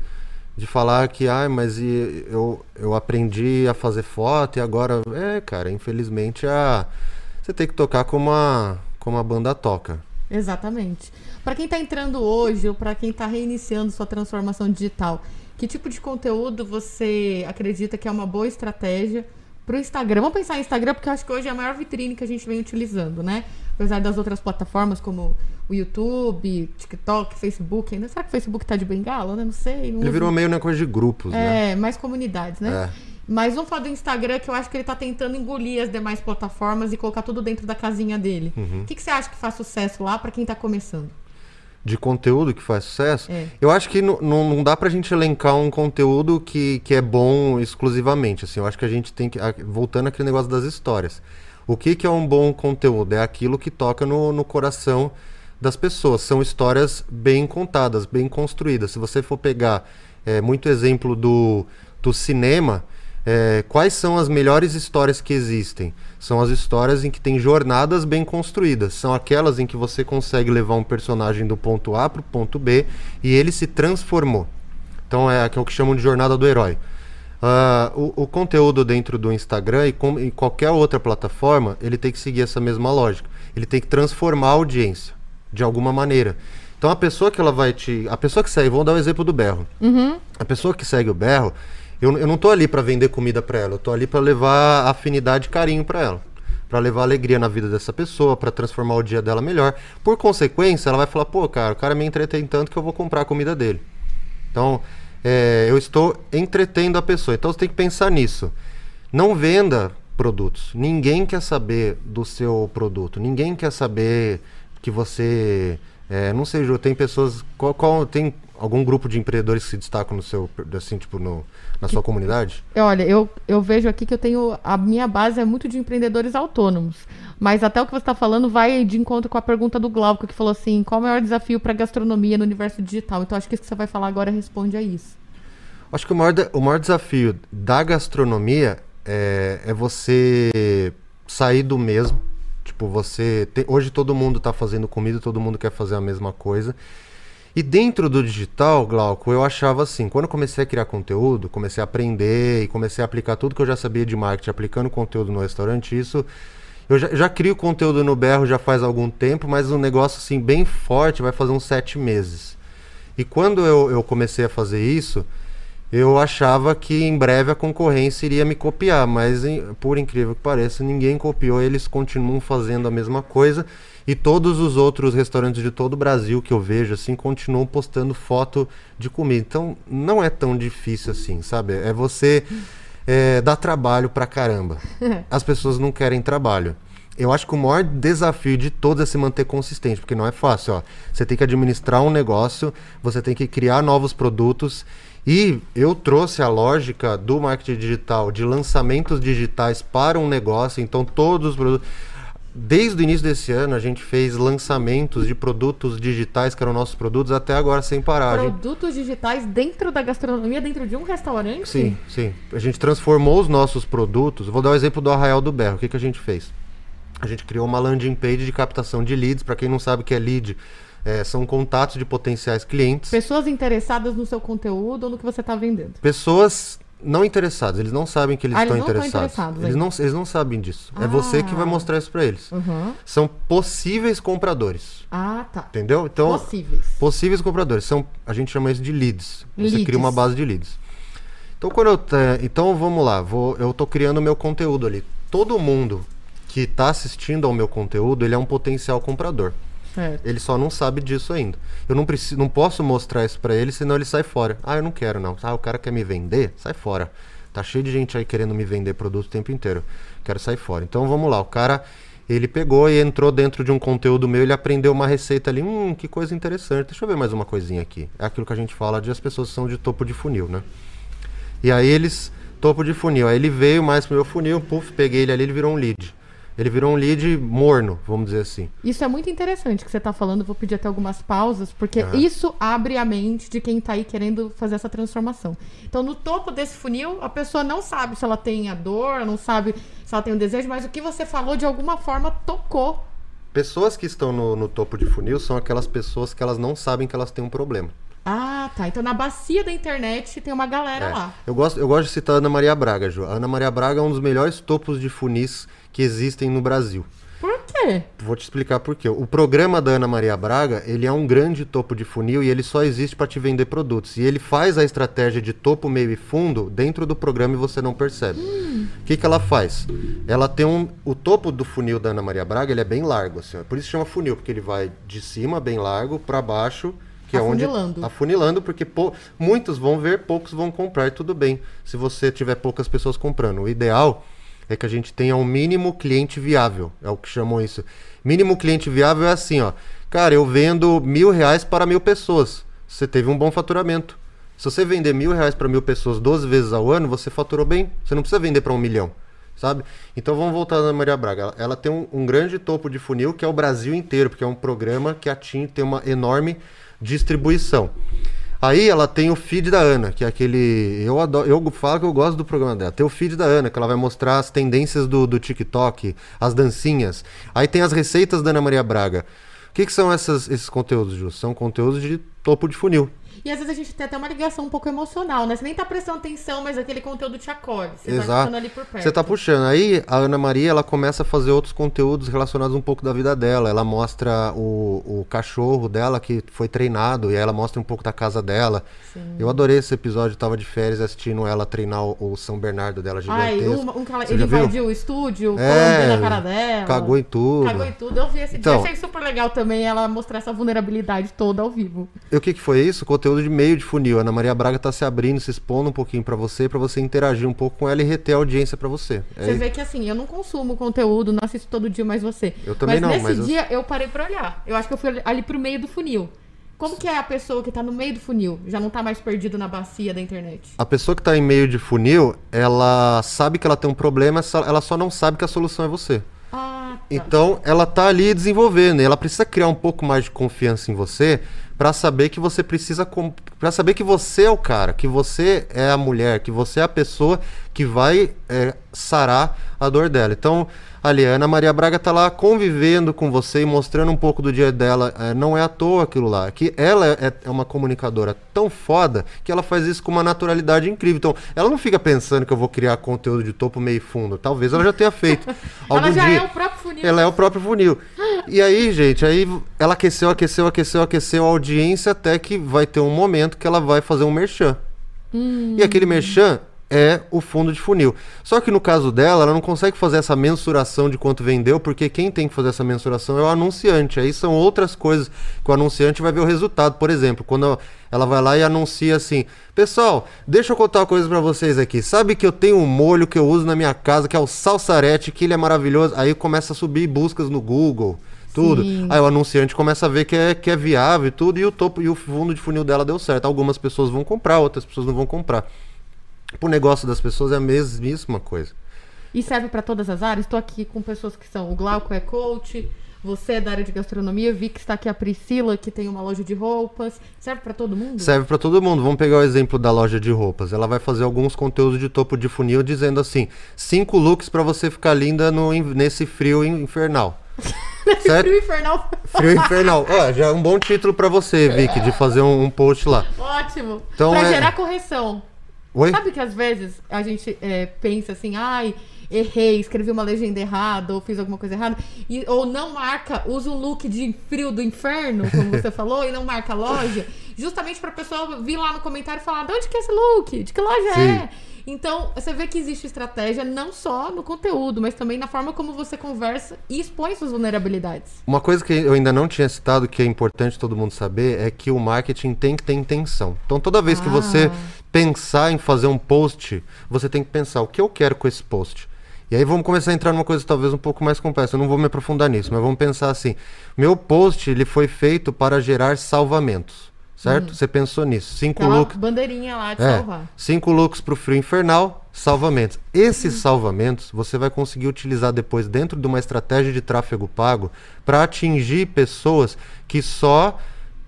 Speaker 2: de falar que, ai, mas e- eu, eu aprendi a fazer foto e agora. É, cara, infelizmente a, você tem que tocar como a, como a banda toca.
Speaker 1: Exatamente. Para quem está entrando hoje ou para quem está reiniciando sua transformação digital, que tipo de conteúdo você acredita que é uma boa estratégia para o Instagram? Vamos pensar em Instagram porque eu acho que hoje é a maior vitrine que a gente vem utilizando, né? Apesar das outras plataformas como o YouTube, TikTok, Facebook, ainda será que o Facebook tá de bengala? né? Não sei. Não
Speaker 2: Ele
Speaker 1: uso-
Speaker 2: virou meio uma coisa de grupos, né?
Speaker 1: é, mais comunidades, né?
Speaker 2: É.
Speaker 1: Mas vamos falar do Instagram, que eu acho que ele tá tentando engolir as demais plataformas e colocar tudo dentro da casinha dele.
Speaker 2: Uhum.
Speaker 1: O que, que você acha que faz sucesso lá para quem tá começando?
Speaker 2: de conteúdo que faz sucesso,
Speaker 1: É.
Speaker 2: eu acho que não, não, dá pra gente elencar um conteúdo que, que é bom exclusivamente. Assim, eu acho que a gente tem que. Voltando àquele negócio das histórias. O que, que é um bom conteúdo? É aquilo que toca no, no coração das pessoas. São histórias bem contadas, bem construídas. Se você for pegar é, muito exemplo do, do cinema, é, quais são as melhores histórias que existem? São as histórias em que tem jornadas bem construídas. São aquelas em que você consegue levar um personagem do ponto A para o ponto B e ele se transformou. Então é, é o que chamam de jornada do herói. Ah, o, o conteúdo dentro do Instagram e, com, e qualquer outra plataforma, ele tem que seguir essa mesma lógica. Ele tem que transformar a audiência de alguma maneira. Então a pessoa que ela vai te. A pessoa que segue, vamos dar o exemplo do berro. A pessoa que segue o berro, eu, eu não tô ali para vender comida para ela, eu tô ali para levar afinidade e carinho para ela. Para levar alegria na vida dessa pessoa, para transformar o dia dela melhor. Por consequência, ela vai falar: pô, cara, o cara me entretém tanto que eu vou comprar a comida dele. Então, é, eu estou entretendo a pessoa. Então, você tem que pensar nisso. Não venda produtos. Ninguém quer saber do seu produto. Ninguém quer saber que você. é, não sei, Ju, tem pessoas. Qual, qual- tem algum grupo de empreendedores que se destacam no seu. Assim, tipo, no, na sua comunidade?
Speaker 1: Olha, eu, eu vejo aqui que eu tenho. A minha base é muito de empreendedores autônomos. Mas até o que você está falando vai de encontro com a pergunta do Glauco, que falou assim: qual o maior desafio para a gastronomia no universo digital? Então acho que isso que você vai falar agora responde a isso.
Speaker 2: Acho que o maior, o maior desafio da gastronomia é, é você sair do mesmo. Tipo, você. tem- hoje todo mundo está fazendo comida, todo mundo quer fazer a mesma coisa. E dentro do digital, Glauco, eu achava assim, quando eu comecei a criar conteúdo, comecei a aprender e comecei a aplicar tudo que eu já sabia de marketing, aplicando conteúdo no restaurante, isso. Eu já, já crio conteúdo no berro já faz algum tempo, mas um negócio assim bem forte vai fazer uns sete meses. E quando eu, eu comecei a fazer isso, eu achava que em breve a concorrência iria me copiar, mas por incrível que pareça, ninguém copiou, eles continuam fazendo a mesma coisa e todos os outros restaurantes de todo o Brasil que eu vejo assim continuam postando foto de comida. Então não é tão difícil assim, sabe? É você é, dar trabalho pra caramba. As pessoas não querem trabalho. Eu acho que o maior desafio de todos é se manter consistente, porque não é fácil. Ó. Você tem que administrar um negócio, você tem que criar novos produtos. E eu trouxe a lógica do marketing digital, de lançamentos digitais para um negócio. Então, todos os produtos. Desde o início desse ano, a gente fez lançamentos de produtos digitais, que eram nossos produtos, até agora sem parar.
Speaker 1: Produtos digitais dentro da gastronomia, dentro de um restaurante?
Speaker 2: Sim, sim. A gente transformou os nossos produtos. Vou dar o exemplo do Arraial do Berro. O que, que a gente fez? A gente criou uma landing page de captação de leads. Para quem não sabe o que é lead, é, são contatos de potenciais clientes.
Speaker 1: Pessoas interessadas no seu conteúdo ou no que você está vendendo.
Speaker 2: Pessoas não interessadas. Eles não sabem que eles
Speaker 1: Ah,
Speaker 2: estão
Speaker 1: eles
Speaker 2: interessados.
Speaker 1: interessados
Speaker 2: eles, não, eles não sabem disso. É você que vai
Speaker 1: Ah.
Speaker 2: mostrar isso para eles.
Speaker 1: Uhum.
Speaker 2: São possíveis compradores.
Speaker 1: Ah, tá.
Speaker 2: Entendeu? Então,
Speaker 1: Possíveis.
Speaker 2: Possíveis compradores. São, a gente chama isso de leads. Você
Speaker 1: Leads.
Speaker 2: cria uma base de leads. Então, quando eu então vamos lá, vou, eu tô criando o meu conteúdo ali. Todo mundo que está assistindo ao meu conteúdo, ele é um potencial comprador. Ele só não sabe disso ainda. Eu não preciso, não posso mostrar isso para ele, senão ele sai fora. Ah, eu não quero não. Ah, o cara quer me vender, sai fora. Tá cheio de gente aí querendo me vender produto o tempo inteiro. Quero sair fora. Então vamos lá, o cara ele pegou e entrou dentro de um conteúdo meu, ele aprendeu uma receita ali. Hum, que coisa interessante. Deixa eu ver mais uma coisinha aqui. É aquilo que a gente fala de as pessoas são de topo de funil, né? E aí eles, topo de funil. Aí ele veio mais pro meu funil, puf, peguei ele ali, ele virou um lead. Ele virou um lead morno, vamos dizer assim.
Speaker 1: Isso é muito interessante que você está falando. Vou pedir até algumas pausas, porque isso abre a mente de quem está aí querendo fazer essa transformação. Então, no topo desse funil, a pessoa não sabe se ela tem a dor, não sabe se ela tem o desejo, mas o que você falou de alguma forma tocou.
Speaker 2: Pessoas que estão no, no topo de funil são aquelas pessoas que elas não sabem que elas têm um problema.
Speaker 1: Ah, tá. Então, na bacia da internet tem uma galera
Speaker 2: É.
Speaker 1: lá.
Speaker 2: Eu gosto, eu gosto de citar a Ana Maria Braga, Ju. A Ana Maria Braga é um dos melhores topos de funis que existem no Brasil.
Speaker 1: Por quê?
Speaker 2: Vou te explicar por quê. O programa da Ana Maria Braga, ele é um grande topo de funil e ele só existe para te vender produtos. E ele faz a estratégia de topo, meio e fundo dentro do programa e você não percebe. O que, que ela faz? Ela tem um... O topo do funil da Ana Maria Braga, ele é bem largo, assim. ó. Por isso chama funil, porque ele vai de cima, bem largo, para baixo... Que é onde
Speaker 1: Afunilando.
Speaker 2: afunilando, porque pou- muitos vão ver, poucos vão comprar, tudo bem. Se você tiver poucas pessoas comprando. O ideal é que a gente tenha um mínimo cliente viável. É o que chamam isso. Mínimo cliente viável é assim, ó. Cara, eu vendo mil reais para mil pessoas. Você teve um bom faturamento. Se você vender mil reais para mil pessoas 12 vezes ao ano, você faturou bem. Você não precisa vender para um milhão. Sabe? Então vamos voltar na Maria Braga. Ela, ela tem um, um grande topo de funil que é o Brasil inteiro, porque é um programa que atinge, tem uma enorme distribuição. Aí ela tem o feed da Ana, que é aquele. Eu, adoro, eu falo que eu gosto do programa dela. Tem o feed da Ana, que ela vai mostrar as tendências do, do TikTok, as dancinhas. Aí tem as receitas da Ana Maria Braga. O que, que são essas- esses conteúdos, Ju? São conteúdos de topo de funil.
Speaker 1: E às vezes a gente tem até uma ligação um pouco emocional, né? Você nem tá prestando atenção, mas aquele conteúdo te acolhe. Você tá
Speaker 2: Exato.
Speaker 1: ficando ali por perto.
Speaker 2: Você tá puxando. Aí a Ana Maria ela começa a fazer outros conteúdos relacionados um pouco da vida dela. Ela mostra o, o cachorro dela que foi treinado e aí ela mostra um pouco da casa dela.
Speaker 1: Sim.
Speaker 2: Eu adorei esse episódio, eu tava de férias assistindo ela treinar o, o São Bernardo dela
Speaker 1: Ai,
Speaker 2: gigantesco.
Speaker 1: uma- um ele invadiu o estúdio,
Speaker 2: É,
Speaker 1: na cara dela.
Speaker 2: Cagou em tudo.
Speaker 1: Cagou em tudo. Eu vi esse
Speaker 2: Então-
Speaker 1: dia. Achei super legal também ela mostrar essa vulnerabilidade toda ao vivo.
Speaker 2: E o que, que foi isso? Conteúdo de meio de funil. A Ana Maria Braga tá se abrindo, se expondo um pouquinho pra você, pra você interagir um pouco com ela e reter a audiência pra você. É
Speaker 1: Você vê que assim, eu não consumo conteúdo, não assisto todo dia mais você.
Speaker 2: Eu também não,
Speaker 1: nesse
Speaker 2: mas eu-
Speaker 1: dia eu parei pra olhar. Eu acho que eu fui ali pro meio do funil. Como que é a pessoa que tá no meio do funil? Já não tá mais perdido na bacia da internet.
Speaker 2: A pessoa que tá em meio de funil, ela sabe que ela tem um problema, ela só não sabe que a solução é você.
Speaker 1: Ah, tá.
Speaker 2: Então, ela tá ali desenvolvendo, e ela precisa criar um pouco mais de confiança em você pra saber que você precisa para saber que você é o cara, que você é a mulher, que você é a pessoa que vai é, sarar a dor dela. Então, ali, a Ana Maria Braga tá lá convivendo com você e mostrando um pouco do dia dela. É, não é à toa aquilo lá. Que ela é, é uma comunicadora tão foda que ela faz isso com uma naturalidade incrível. Então, ela não fica pensando que eu vou criar conteúdo de topo, meio e fundo. Talvez ela já tenha feito.
Speaker 1: Ela
Speaker 2: algum
Speaker 1: já
Speaker 2: dia.
Speaker 1: é o próprio funil.
Speaker 2: Ela é o próprio funil. E aí, gente, aí ela aqueceu, aqueceu, aqueceu, aqueceu a audiência até que vai ter um momento que ela vai fazer um merchan. E aquele merchan é o fundo de funil. Só que no caso dela, ela não consegue fazer essa mensuração de quanto vendeu, porque quem tem que fazer essa mensuração é o anunciante. Aí são outras coisas que o anunciante vai ver o resultado. Por exemplo, quando ela vai lá e anuncia assim: Pessoal, deixa eu contar uma coisa pra vocês aqui. Sabe que eu tenho um molho que eu uso na minha casa, que é o salsarete, que ele é maravilhoso. Aí começa a subir buscas no Google. Tudo.
Speaker 1: Sim.
Speaker 2: Aí o anunciante começa a ver que é, que é viável e tudo, e o topo e o fundo de funil dela deu certo. Algumas pessoas vão comprar, outras pessoas não vão comprar. Pro negócio das pessoas é a mesmíssima coisa.
Speaker 1: E serve pra todas as áreas. Estou aqui com pessoas que são. O Glauco é coach, você é da área de gastronomia. Vi que está aqui a Priscila, que tem uma loja de roupas. Serve pra todo mundo?
Speaker 2: Serve pra todo mundo. Vamos pegar o exemplo da loja de roupas. Ela vai fazer alguns conteúdos de topo de funil dizendo assim: cinco looks pra você ficar linda no, nesse frio in- infernal. certo?
Speaker 1: Frio infernal.
Speaker 2: Frio infernal. Ó, já é um bom título pra você, Vicky, de fazer um, um post lá.
Speaker 1: Ótimo.
Speaker 2: Então
Speaker 1: pra
Speaker 2: é-
Speaker 1: gerar correção.
Speaker 2: Oi?
Speaker 1: Sabe que às vezes a gente é, pensa assim, ai, errei, escrevi uma legenda errada, ou fiz alguma coisa errada, e, ou não marca, usa um look de frio do inferno, como você falou, e não marca a loja, justamente pra pessoa vir lá no comentário e falar, de onde que é esse look? De que loja
Speaker 2: Sim.
Speaker 1: é? Então, você vê que existe estratégia não só no conteúdo, mas também na forma como você conversa e expõe suas vulnerabilidades.
Speaker 2: Uma coisa que eu ainda não tinha citado, que é importante todo mundo saber, é que o marketing tem que ter intenção. Então, toda vez que
Speaker 1: Ah.
Speaker 2: você pensar em fazer um post, você tem que pensar o que eu quero com esse post. E aí vamos começar a entrar numa coisa talvez um pouco mais complexa. Eu não vou me aprofundar nisso, mas vamos pensar assim: meu post ele foi feito para gerar salvamentos, certo? Você pensou nisso. Cinco
Speaker 1: Aquela
Speaker 2: looks.
Speaker 1: bandeirinha lá de
Speaker 2: É,
Speaker 1: salvar.
Speaker 2: cinco looks pro frio infernal, salvamentos. Esses salvamentos você vai conseguir utilizar depois dentro de uma estratégia de tráfego pago para atingir pessoas que só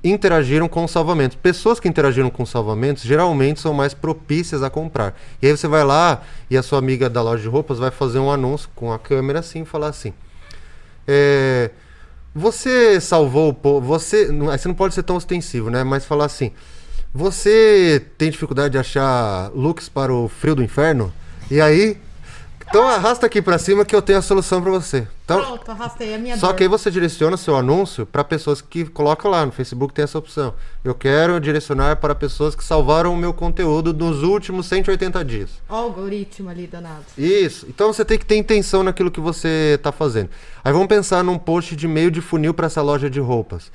Speaker 2: interagiram com salvamentos. Pessoas que interagiram com salvamentos geralmente são mais propícias a comprar. E aí você vai lá e a sua amiga da loja de roupas vai fazer um anúncio com a câmera assim falar assim: é, você salvou o povo. Você. Você não pode ser tão ostensivo, né? Mas falar assim. Você tem dificuldade de achar looks para o frio do inferno? E aí. Então arrasta aqui pra cima que eu tenho a solução pra você. Então,
Speaker 1: Pronto, arrastei a minha
Speaker 2: só
Speaker 1: dor.
Speaker 2: que aí você direciona seu anúncio para pessoas que colocam lá no Facebook tem essa opção. Eu quero direcionar para pessoas que salvaram o meu conteúdo nos últimos 180 dias.
Speaker 1: Ó o algoritmo ali danado.
Speaker 2: Isso. Então você tem que ter intenção naquilo que você está fazendo. Aí vamos pensar num post de meio de funil para essa loja de roupas.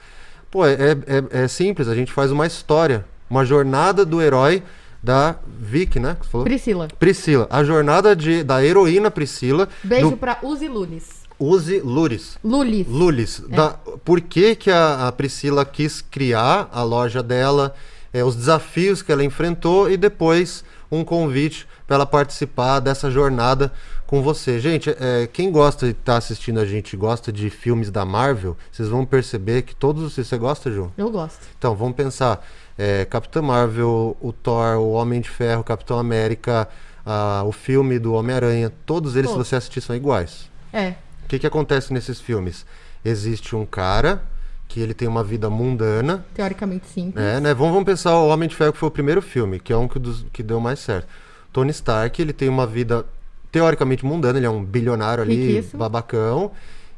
Speaker 2: Pô, é, é, é simples. A gente faz uma história, uma jornada do herói da Vicky, né?
Speaker 1: Priscila.
Speaker 2: Priscila. A jornada de, da heroína Priscila.
Speaker 1: Beijo
Speaker 2: no
Speaker 1: pra Uzi Lulis.
Speaker 2: Use Lures.
Speaker 1: Lulis.
Speaker 2: Lulis, da- por que, que a, a Priscila quis criar a loja dela, é, os desafios que ela enfrentou e depois um convite para ela participar dessa jornada com você. Gente, é, quem gosta de estar assistindo a gente, gosta de filmes da Marvel, vocês vão perceber que todos os. Você gosta, João?
Speaker 1: Eu gosto.
Speaker 2: Então, vamos pensar. É, Capitã Marvel, o Thor, o Homem de Ferro, Capitão América, ah, o filme do Homem-Aranha, todos eles, se você assistir, são iguais.
Speaker 1: É.
Speaker 2: O que, que acontece nesses filmes? Existe um cara que ele tem uma vida mundana,
Speaker 1: Teoricamente simples.
Speaker 2: né? né? Vamos, vamos pensar o Homem de Ferro que foi o primeiro filme, que é um que, dos- que deu mais certo. Tony Stark, ele tem uma vida teoricamente mundana, ele é um bilionário ali,
Speaker 1: Riquíssimo.
Speaker 2: babacão.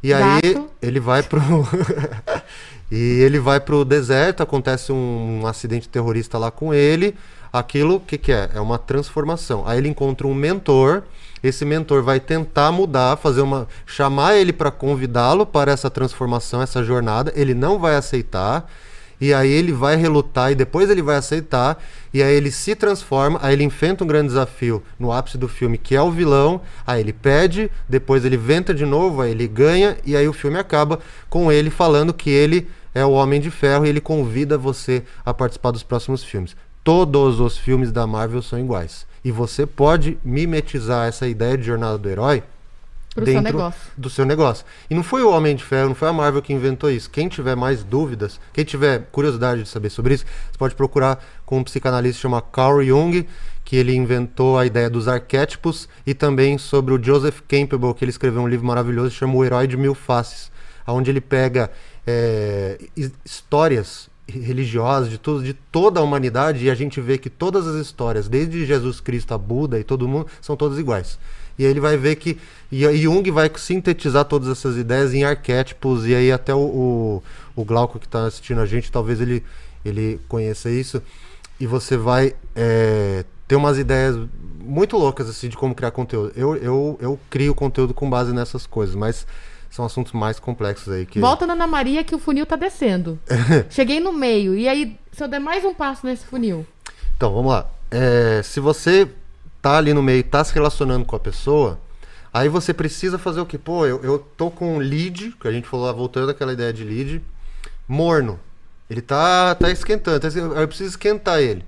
Speaker 2: E aí
Speaker 1: Gato.
Speaker 2: ele vai pro e ele vai pro deserto, acontece um, acidente terrorista lá com ele. Aquilo, o que, que é? É uma transformação. Aí ele encontra um mentor. Esse mentor vai tentar mudar, fazer uma, chamar ele para convidá-lo para essa transformação, essa jornada. Ele não vai aceitar. E aí ele vai relutar e depois ele vai aceitar. E aí ele se transforma, aí ele enfrenta um grande desafio no ápice do filme, que é o vilão. Aí ele pede, depois ele venta de novo, aí ele ganha. E aí o filme acaba com ele falando que ele é o Homem de Ferro e ele convida você a participar dos próximos filmes. Todos os filmes da Marvel são iguais. E você pode mimetizar essa ideia de jornada do herói
Speaker 1: Pro seu
Speaker 2: dentro
Speaker 1: negócio.
Speaker 2: do seu negócio. E não foi o Homem de Ferro, não foi a Marvel que inventou isso. Quem tiver mais dúvidas, quem tiver curiosidade de saber sobre isso, você pode procurar com um psicanalista chamado Carl Jung, que ele inventou a ideia dos arquétipos, e também sobre o Joseph Campbell, que ele escreveu um livro maravilhoso chamado O Herói de Mil Faces, onde ele pega é, his- histórias religiosas de, tudo, de toda a humanidade e a gente vê que todas as histórias, desde Jesus Cristo a Buda e todo mundo, são todas iguais. E aí ele vai ver que. E Jung vai sintetizar todas essas ideias em arquétipos, e aí até o, o, o Glauco que está assistindo a gente, talvez ele, ele conheça isso. E você vai é, ter umas ideias muito loucas assim de como criar conteúdo. Eu, eu, eu crio conteúdo com base nessas coisas, mas são assuntos mais complexos aí. Que...
Speaker 1: Volta na Ana Maria que o funil tá descendo. Cheguei no meio. E aí, se eu der mais um passo nesse funil?
Speaker 2: Então, vamos lá. É, se você tá ali no meio, tá se relacionando com a pessoa, aí você precisa fazer o quê? Pô, eu, eu tô com um lead, que a gente falou, lá, voltando àquela ideia de lead, morno. Ele tá, tá esquentando, tá esquentando, aí eu preciso esquentar ele.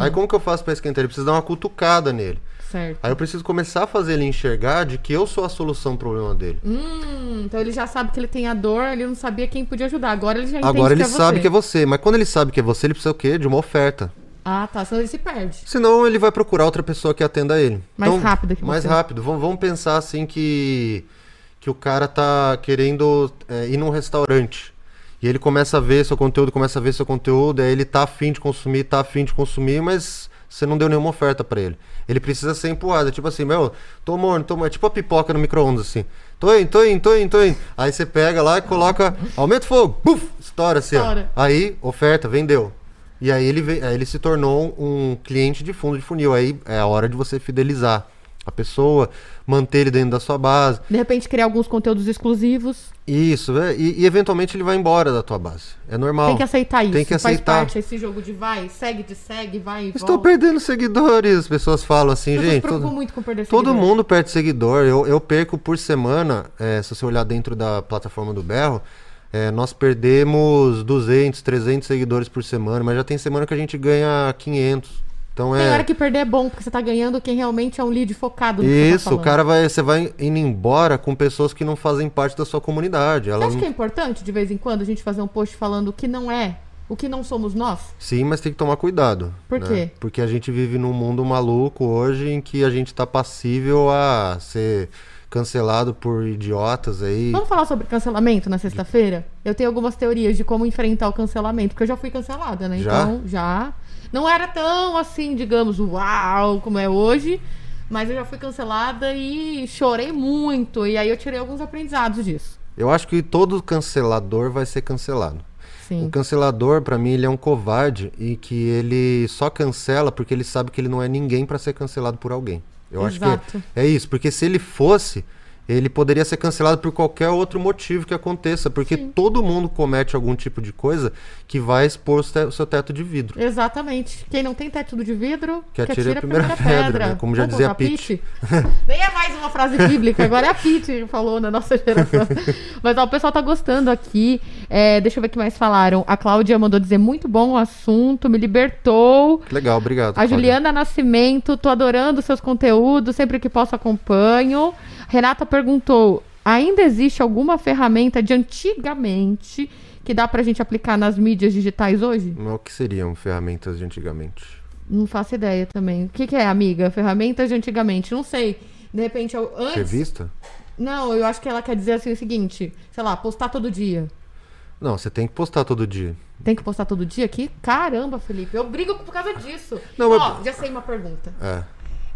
Speaker 2: Aí como que eu faço pra esquentar? Ele precisa dar uma cutucada nele.
Speaker 1: Certo.
Speaker 2: Aí eu preciso começar a fazer ele enxergar de que eu sou a solução do problema dele.
Speaker 1: Hum, então ele já sabe que ele tem a dor, ele não sabia quem podia ajudar. Agora ele já entende
Speaker 2: Agora ele
Speaker 1: que é
Speaker 2: sabe
Speaker 1: você.
Speaker 2: que é você, mas quando ele sabe que é você, ele precisa o quê? De uma oferta.
Speaker 1: Ah, tá. Senão ele se perde.
Speaker 2: Senão ele vai procurar outra pessoa que atenda ele.
Speaker 1: Mais rápido que
Speaker 2: Mais
Speaker 1: você.
Speaker 2: rápido. Vamos, vamos pensar assim que, que o cara tá querendo é, ir num restaurante. E ele começa a ver seu conteúdo, começa a ver seu conteúdo, aí ele tá afim de consumir, tá afim de consumir, mas você não deu nenhuma oferta pra ele. Ele precisa ser empurrado. É tipo assim, meu, tô morno, tô morno. É tipo a pipoca no micro-ondas, assim. Tô indo, tô indo, tô indo, tô indo. Aí você pega lá e coloca, aumenta o fogo, buf, estoura assim, ó.
Speaker 1: Estoura.
Speaker 2: Aí, oferta, vendeu. E aí ele, aí ele se tornou um cliente de fundo de funil. Aí é a hora de você fidelizar a pessoa, manter ele dentro da sua base.
Speaker 1: De repente criar alguns conteúdos exclusivos.
Speaker 2: Isso, é, e, e eventualmente ele vai embora da tua base. É normal.
Speaker 1: Tem que aceitar isso.
Speaker 2: Tem que
Speaker 1: Faz
Speaker 2: aceitar.
Speaker 1: parte esse jogo de vai, segue de segue, vai e
Speaker 2: Estou
Speaker 1: volta.
Speaker 2: perdendo seguidores. As pessoas falam assim,
Speaker 1: As pessoas
Speaker 2: gente. todo-
Speaker 1: muito com perder
Speaker 2: Todo
Speaker 1: seguidor.
Speaker 2: mundo perde seguidor. Eu, eu perco por semana, é, se você olhar dentro da plataforma do Berro, É, nós perdemos 200, 300 seguidores por semana, mas já tem semana que a gente ganha 500. Então
Speaker 1: Tem
Speaker 2: é
Speaker 1: hora que perder é bom, porque você tá ganhando quem realmente é um lead focado no você tá
Speaker 2: isso, o
Speaker 1: falando.
Speaker 2: cara vai, você vai indo embora com pessoas que não fazem parte da sua comunidade.
Speaker 1: Você
Speaker 2: Elas
Speaker 1: acha
Speaker 2: não-
Speaker 1: que é importante, de vez em quando, a gente fazer um post falando o que não é, o que não somos nós?
Speaker 2: Sim, mas tem que tomar cuidado.
Speaker 1: Por
Speaker 2: né?
Speaker 1: quê?
Speaker 2: Porque a gente vive num mundo maluco hoje em que a gente tá passível a ser cancelado por idiotas aí.
Speaker 1: Vamos falar sobre cancelamento na sexta-feira? Eu tenho algumas teorias de como enfrentar o cancelamento, porque eu já fui cancelada, né?
Speaker 2: Já?
Speaker 1: Então, já. Não era tão assim, digamos, uau, como é hoje, mas eu já fui cancelada e chorei muito. E aí eu tirei alguns aprendizados disso.
Speaker 2: Eu acho que todo cancelador vai ser cancelado. O
Speaker 1: Sim.
Speaker 2: cancelador, pra mim, ele é um covarde e que ele só cancela porque ele sabe que ele não é ninguém pra ser cancelado por alguém. Eu acho
Speaker 1: Exato.
Speaker 2: que é isso, porque se ele fosse, ele poderia ser cancelado por qualquer outro motivo que aconteça, porque todo mundo comete algum tipo de coisa que vai expor o te- seu teto de vidro.
Speaker 1: Exatamente. Quem não tem teto de vidro,
Speaker 2: Que atire a primeira pedra, né? Como já
Speaker 1: Vamos
Speaker 2: dizia a Pitty.
Speaker 1: Nem é mais uma frase bíblica, agora é a Pitty que falou na nossa geração. Mas ó, o pessoal tá gostando aqui. É, deixa eu ver o que mais falaram. A Cláudia mandou dizer muito bom o assunto, me libertou.
Speaker 2: Que legal, obrigado.
Speaker 1: A
Speaker 2: Cláudia.
Speaker 1: Juliana Nascimento, tô adorando seus conteúdos, sempre que posso acompanho. Renata perguntou: ainda existe alguma ferramenta de antigamente que dá pra gente aplicar nas mídias digitais hoje?
Speaker 2: O que seriam ferramentas de antigamente?
Speaker 1: Não faço ideia também. O que, que é, amiga? Ferramentas de antigamente? Não sei. De repente, eu, antes.
Speaker 2: Revista?
Speaker 1: Não, eu acho que ela quer dizer assim o seguinte: sei lá, postar todo dia.
Speaker 2: Não, você tem que postar todo dia.
Speaker 1: Tem que postar todo dia aqui? Caramba, Felipe, eu brigo por causa disso.
Speaker 2: Não,
Speaker 1: Ó,
Speaker 2: mas-
Speaker 1: já sei uma pergunta.
Speaker 2: É.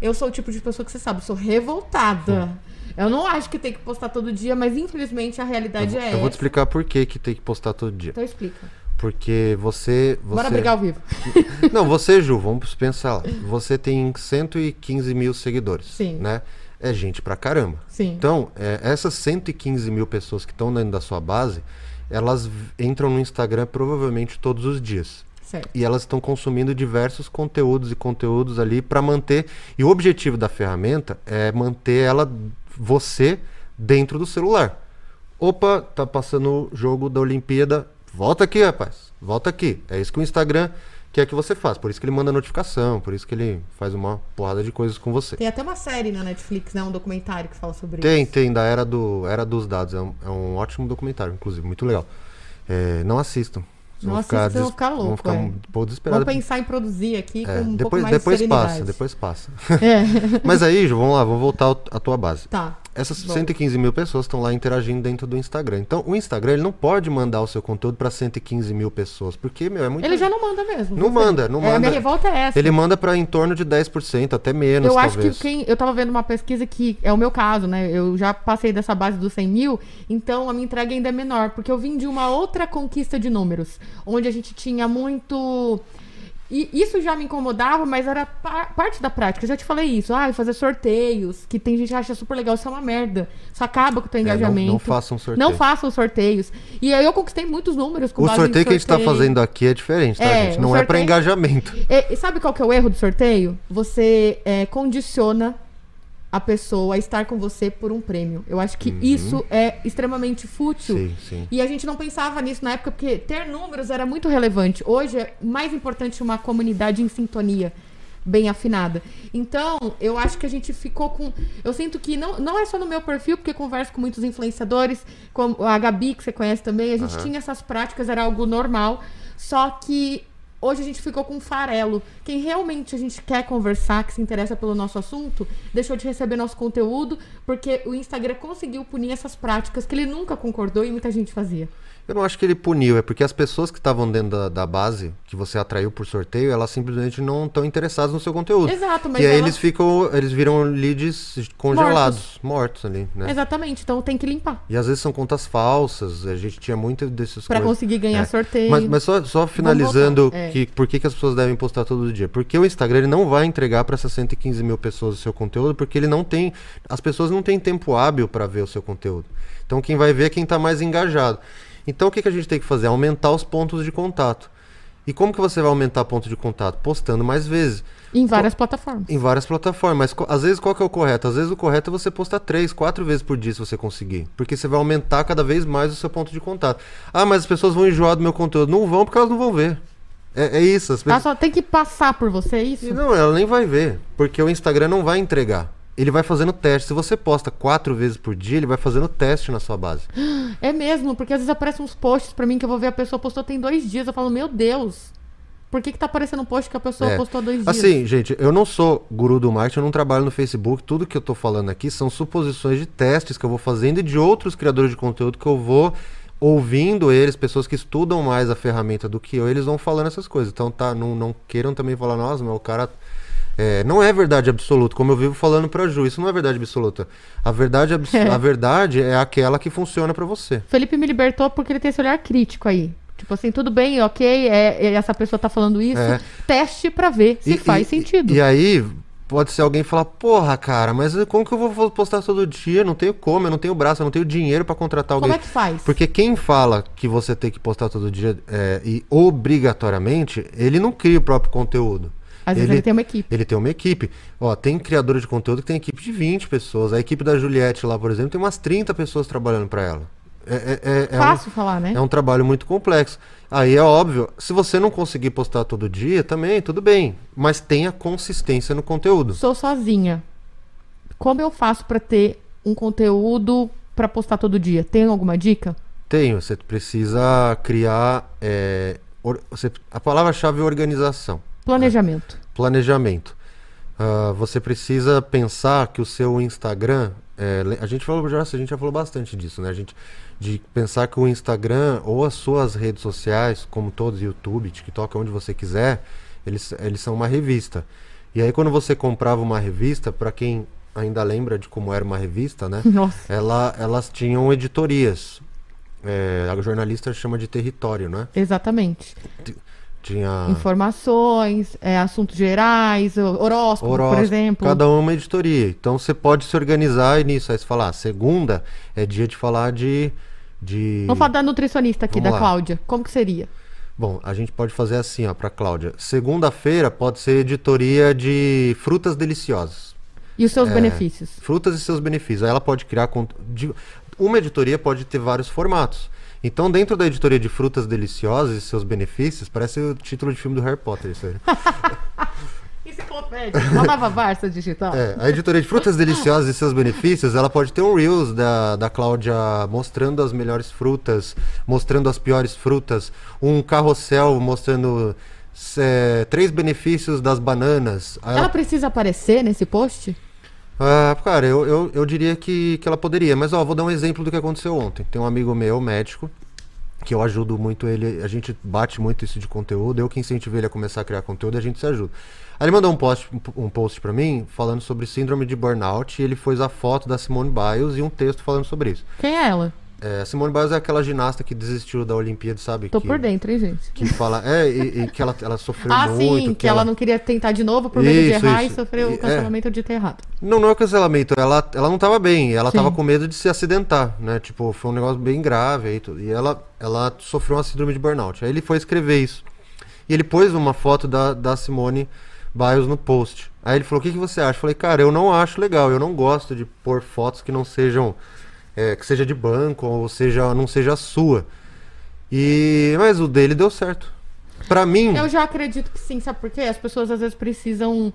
Speaker 1: Eu sou o tipo de pessoa que você sabe, eu sou revoltada. Eu não acho que tem que postar todo dia, mas infelizmente a
Speaker 2: Eu,
Speaker 1: realidade
Speaker 2: vou-
Speaker 1: é
Speaker 2: eu vou te
Speaker 1: essa.
Speaker 2: explicar por que, que tem que postar todo dia.
Speaker 1: Então explica.
Speaker 2: Porque você. você...
Speaker 1: Bora brigar ao vivo.
Speaker 2: Não, você, Ju, vamos pensar lá. Você tem 115 mil seguidores.
Speaker 1: Sim.
Speaker 2: Né? É gente pra caramba.
Speaker 1: Sim.
Speaker 2: Então, é, essas 115 mil pessoas que estão dentro da sua base, elas entram no Instagram provavelmente todos os dias.
Speaker 1: Certo.
Speaker 2: E elas estão consumindo diversos conteúdos e conteúdos ali para manter. E o objetivo da ferramenta é manter ela, você, dentro do celular. Opa, tá passando o jogo da Olimpíada. Volta aqui, rapaz. Volta aqui. É isso que o Instagram quer que você faça. Por isso que ele manda notificação, por isso que ele faz uma porrada de coisas com você.
Speaker 1: Tem até uma série na Netflix, né? Um documentário que fala sobre
Speaker 2: Tem,
Speaker 1: isso.
Speaker 2: tem, da Era, do, Era dos Dados. É um, é um ótimo documentário, inclusive, muito legal. É, não assistam. Vocês
Speaker 1: Não assistam, vocês vão ficar
Speaker 2: vão
Speaker 1: louco,
Speaker 2: ficar
Speaker 1: é.
Speaker 2: um pouco desesperados.
Speaker 1: Vamos pensar em produzir aqui com
Speaker 2: É,
Speaker 1: um pouco
Speaker 2: depois
Speaker 1: mais
Speaker 2: depois
Speaker 1: de
Speaker 2: passa, depois passa.
Speaker 1: É.
Speaker 2: Mas aí, Ju, vamos lá, vamos voltar à tua base.
Speaker 1: Tá.
Speaker 2: Essas
Speaker 1: Bom.
Speaker 2: 115 mil pessoas estão lá interagindo dentro do Instagram. Então, o Instagram ele não pode mandar o seu conteúdo para 115 mil pessoas, porque, meu, é muito.
Speaker 1: Ele já não manda mesmo.
Speaker 2: Não manda, não
Speaker 1: é, A minha
Speaker 2: manda.
Speaker 1: revolta é essa.
Speaker 2: Ele manda para em torno de 10%, até menos,
Speaker 1: eu acho
Speaker 2: talvez.
Speaker 1: que quem. Eu tava vendo uma pesquisa que é o meu caso, né? Eu já passei dessa base dos 100 mil, então a minha entrega ainda é menor, porque eu vim de uma outra conquista de números, onde a gente tinha muito. E isso já me incomodava, mas era pa- parte da prática. Eu já te falei isso. Ah, fazer sorteios, que tem gente que acha super legal. Isso é uma merda. Isso acaba com o teu
Speaker 2: É, não-
Speaker 1: engajamento.
Speaker 2: não façam sorteio.
Speaker 1: Não façam sorteios. E aí eu conquistei muitos números com
Speaker 2: O
Speaker 1: base em
Speaker 2: sorteio que a gente tá
Speaker 1: sorteio.
Speaker 2: fazendo aqui é diferente, tá,
Speaker 1: É,
Speaker 2: gente? Não é para
Speaker 1: sorteio-
Speaker 2: engajamento.
Speaker 1: E, e sabe qual que é o erro do sorteio? Você é, condiciona a pessoa a estar com você por um prêmio. Eu acho que isso é extremamente fútil.
Speaker 2: Sim, sim.
Speaker 1: E a gente não pensava nisso na época, porque ter números era muito relevante. Hoje é mais importante uma comunidade em sintonia, bem afinada. Então, eu acho que a gente ficou com. Eu sinto que não, não é só no meu perfil, porque converso com muitos influenciadores, como a Gabi, que você conhece também, a gente
Speaker 2: Aham.
Speaker 1: tinha essas práticas, era algo normal. Só que hoje a gente ficou com um farelo. Quem realmente a gente quer conversar, que se interessa pelo nosso assunto, deixou de receber nosso conteúdo, porque o Instagram conseguiu punir essas práticas que ele nunca concordou e muita gente fazia.
Speaker 2: Eu não acho que ele puniu, é porque as pessoas que estavam dentro da, da base, que você atraiu por sorteio, elas simplesmente não estão interessadas no seu conteúdo.
Speaker 1: Exato, mas
Speaker 2: e aí
Speaker 1: elas-
Speaker 2: eles ficam, eles viram leads congelados, mortos, ali, né?
Speaker 1: Exatamente, então tem que limpar.
Speaker 2: E às vezes são contas falsas, a gente tinha muito desses
Speaker 1: Pra
Speaker 2: coisas.
Speaker 1: conseguir ganhar
Speaker 2: É.
Speaker 1: sorteio.
Speaker 2: Mas, mas só, só finalizando,
Speaker 1: é.
Speaker 2: que, por que, que as pessoas devem postar todo dia? Porque o Instagram ele não vai entregar para essas 115 mil pessoas o seu conteúdo, porque ele não tem. As pessoas não têm tempo hábil para ver o seu conteúdo. Então quem vai ver é quem está mais engajado. Então o que, que a gente tem que fazer? Aumentar os pontos de contato. E como que você vai aumentar ponto de contato? Postando mais vezes.
Speaker 1: Em várias plataformas.
Speaker 2: Em várias plataformas. Mas co- às vezes qual que é o correto? Às vezes o correto é você postar três, quatro vezes por dia se você conseguir. Porque você vai aumentar cada vez mais o seu ponto de contato. Ah, mas as pessoas vão enjoar do meu conteúdo. Não vão porque elas não vão ver. É, é isso. As
Speaker 1: Ela
Speaker 2: pessoas...
Speaker 1: só tem que passar por você, é isso?
Speaker 2: E não, ela nem vai ver. Porque o Instagram não vai entregar. Ele vai fazendo teste. Se você posta quatro vezes por dia, ele vai fazendo teste na sua base.
Speaker 1: É mesmo, porque às vezes aparecem uns posts pra mim que eu vou ver a pessoa postou tem dois dias. Eu falo, meu Deus, por que, que tá aparecendo um post que a pessoa
Speaker 2: É.
Speaker 1: postou há dois dias?
Speaker 2: Assim, gente, eu não sou guru do marketing, eu não trabalho no Facebook. Tudo que eu tô falando aqui são suposições de testes que eu vou fazendo e de outros criadores de conteúdo que eu vou ouvindo eles, pessoas que estudam mais a ferramenta do que eu, eles vão falando essas coisas. Então, tá, não, não queiram também falar, nossa, mas o cara. É, não é verdade absoluta, como eu vivo falando pra Ju, isso não é verdade absoluta. A verdade, abs-
Speaker 1: É.
Speaker 2: a verdade é aquela que funciona pra você.
Speaker 1: Felipe me libertou porque ele tem esse olhar crítico aí. Tipo assim, tudo bem, ok, é, é, essa pessoa tá falando isso.
Speaker 2: É.
Speaker 1: Teste pra ver se
Speaker 2: E-
Speaker 1: faz
Speaker 2: e-
Speaker 1: sentido.
Speaker 2: E aí, pode ser alguém falar, porra, cara, mas como que eu vou postar todo dia? Não tenho como, eu não tenho braço, eu não tenho dinheiro pra contratar alguém.
Speaker 1: Como é que faz?
Speaker 2: Porque quem fala que você tem que postar todo dia é, e obrigatoriamente, ele não cria o próprio conteúdo.
Speaker 1: Às vezes ele tem uma equipe.
Speaker 2: Ele tem uma equipe. Ó, tem criadora de conteúdo que tem equipe de 20 pessoas. A equipe da Juliette lá, por exemplo, tem umas 30 pessoas trabalhando pra ela. É, é- é- é um-
Speaker 1: Fácil falar, né?
Speaker 2: é um trabalho muito complexo. Aí é óbvio, se você não conseguir postar todo dia, também, tudo bem. Mas tenha consistência no conteúdo.
Speaker 1: Sou sozinha. Como eu faço pra ter um conteúdo pra postar todo dia? Tem alguma dica?
Speaker 2: Tenho, você precisa criar. é, or- você- a palavra-chave é organização,
Speaker 1: Planejamento.
Speaker 2: planejamento. Ah, você precisa pensar que o seu Instagram. é, a gente falou já, a gente já falou bastante disso, né? A gente, de pensar que o Instagram ou as suas redes sociais, como todos, YouTube, TikTok, onde você quiser, eles, eles são uma revista. E aí quando você comprava uma revista, para quem ainda lembra de como era uma revista, né?
Speaker 1: Nossa.
Speaker 2: Ela, elas tinham editorias. É, a jornalista chama de território, né?
Speaker 1: Exatamente.
Speaker 2: Tinha
Speaker 1: Informações, é, assuntos gerais, horóscopo,
Speaker 2: horóscopo,
Speaker 1: por exemplo.
Speaker 2: cada um uma editoria. Então você pode se organizar e nisso. Aí você fala, ah, segunda é dia de falar de. de...
Speaker 1: Vamos falar da nutricionista aqui,
Speaker 2: Vamos
Speaker 1: da
Speaker 2: lá.
Speaker 1: Cláudia. Como que seria?
Speaker 2: Bom, a gente pode fazer assim, ó, pra Cláudia. Segunda-feira pode ser editoria de frutas deliciosas.
Speaker 1: E os seus
Speaker 2: É.
Speaker 1: benefícios?
Speaker 2: Frutas e seus benefícios. Aí ela pode criar. Uma editoria pode ter vários formatos. Então, dentro da editoria de frutas deliciosas e seus benefícios, parece o título de filme do Harry Potter, isso aí.
Speaker 1: Enciclopédia. Uma nova Barça digital.
Speaker 2: É, a editoria de frutas deliciosas e seus benefícios, ela pode ter um Reels da, da Cláudia mostrando as melhores frutas, mostrando as piores frutas, um carrossel mostrando é, três benefícios das bananas.
Speaker 1: Ela
Speaker 2: ela-
Speaker 1: precisa aparecer nesse post?
Speaker 2: Ah, cara, eu, eu, eu diria que, que ela poderia, mas ó, vou dar um exemplo do que aconteceu ontem. Tem um amigo meu, médico, que eu ajudo muito ele, a gente bate muito isso de conteúdo, eu que incentivo ele a começar a criar conteúdo a gente se ajuda. Aí ele mandou um post, um, post pra mim falando sobre síndrome de burnout e ele pôs a foto da Simone Biles e um texto falando sobre isso.
Speaker 1: Quem é ela?
Speaker 2: É, a Simone Biles é aquela ginasta que desistiu da Olimpíada, sabe?
Speaker 1: Tô
Speaker 2: que,
Speaker 1: por dentro, hein, gente?
Speaker 2: Que fala, é, e, e que ela, ela sofreu
Speaker 1: Ah,
Speaker 2: muito.
Speaker 1: sim, que ela não queria tentar de novo por medo
Speaker 2: Isso,
Speaker 1: de errar
Speaker 2: isso.
Speaker 1: e sofreu o cancelamento de ter errado.
Speaker 2: Não, não é o cancelamento. Ela, ela não tava bem. Ela
Speaker 1: Sim.
Speaker 2: tava com medo de se acidentar, né? Tipo, foi um negócio bem grave aí. tudo. E ela, ela sofreu uma síndrome de burnout. Aí ele foi escrever isso. E ele pôs uma foto da, da Simone Biles no post. Aí ele falou: O que, que você acha? Eu falei: Cara, eu não acho legal. Eu não gosto de pôr fotos que não sejam. É, que seja de banco ou seja, não seja a sua. E, mas o dele deu certo. Pra mim.
Speaker 1: Eu já acredito que sim, sabe por quê? As pessoas às vezes precisam.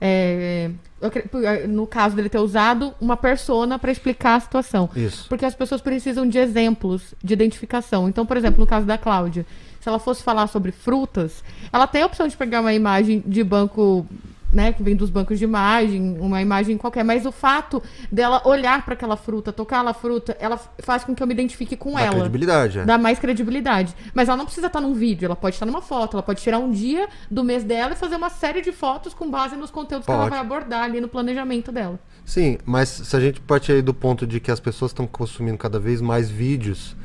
Speaker 1: é, acre- no caso dele ter usado uma persona pra explicar a situação.
Speaker 2: Isso.
Speaker 1: Porque as pessoas precisam de exemplos de identificação. Então, por exemplo, no caso da Cláudia, se ela fosse falar sobre frutas, ela tem a opção de pegar uma imagem de banco, né, que vem dos bancos de imagem, uma imagem qualquer, mas o fato dela olhar para aquela fruta, tocar na fruta, ela faz com que eu me identifique com
Speaker 2: Dá
Speaker 1: ela.
Speaker 2: credibilidade, é.
Speaker 1: Dá mais credibilidade. Mas ela não precisa estar num vídeo, ela pode estar numa foto, ela pode tirar um dia do mês dela e fazer uma série de fotos com base nos conteúdos que ela
Speaker 2: Pode.
Speaker 1: vai abordar ali no planejamento dela.
Speaker 2: Sim, mas se a gente partir aí do ponto de que as pessoas estão consumindo cada vez mais vídeos,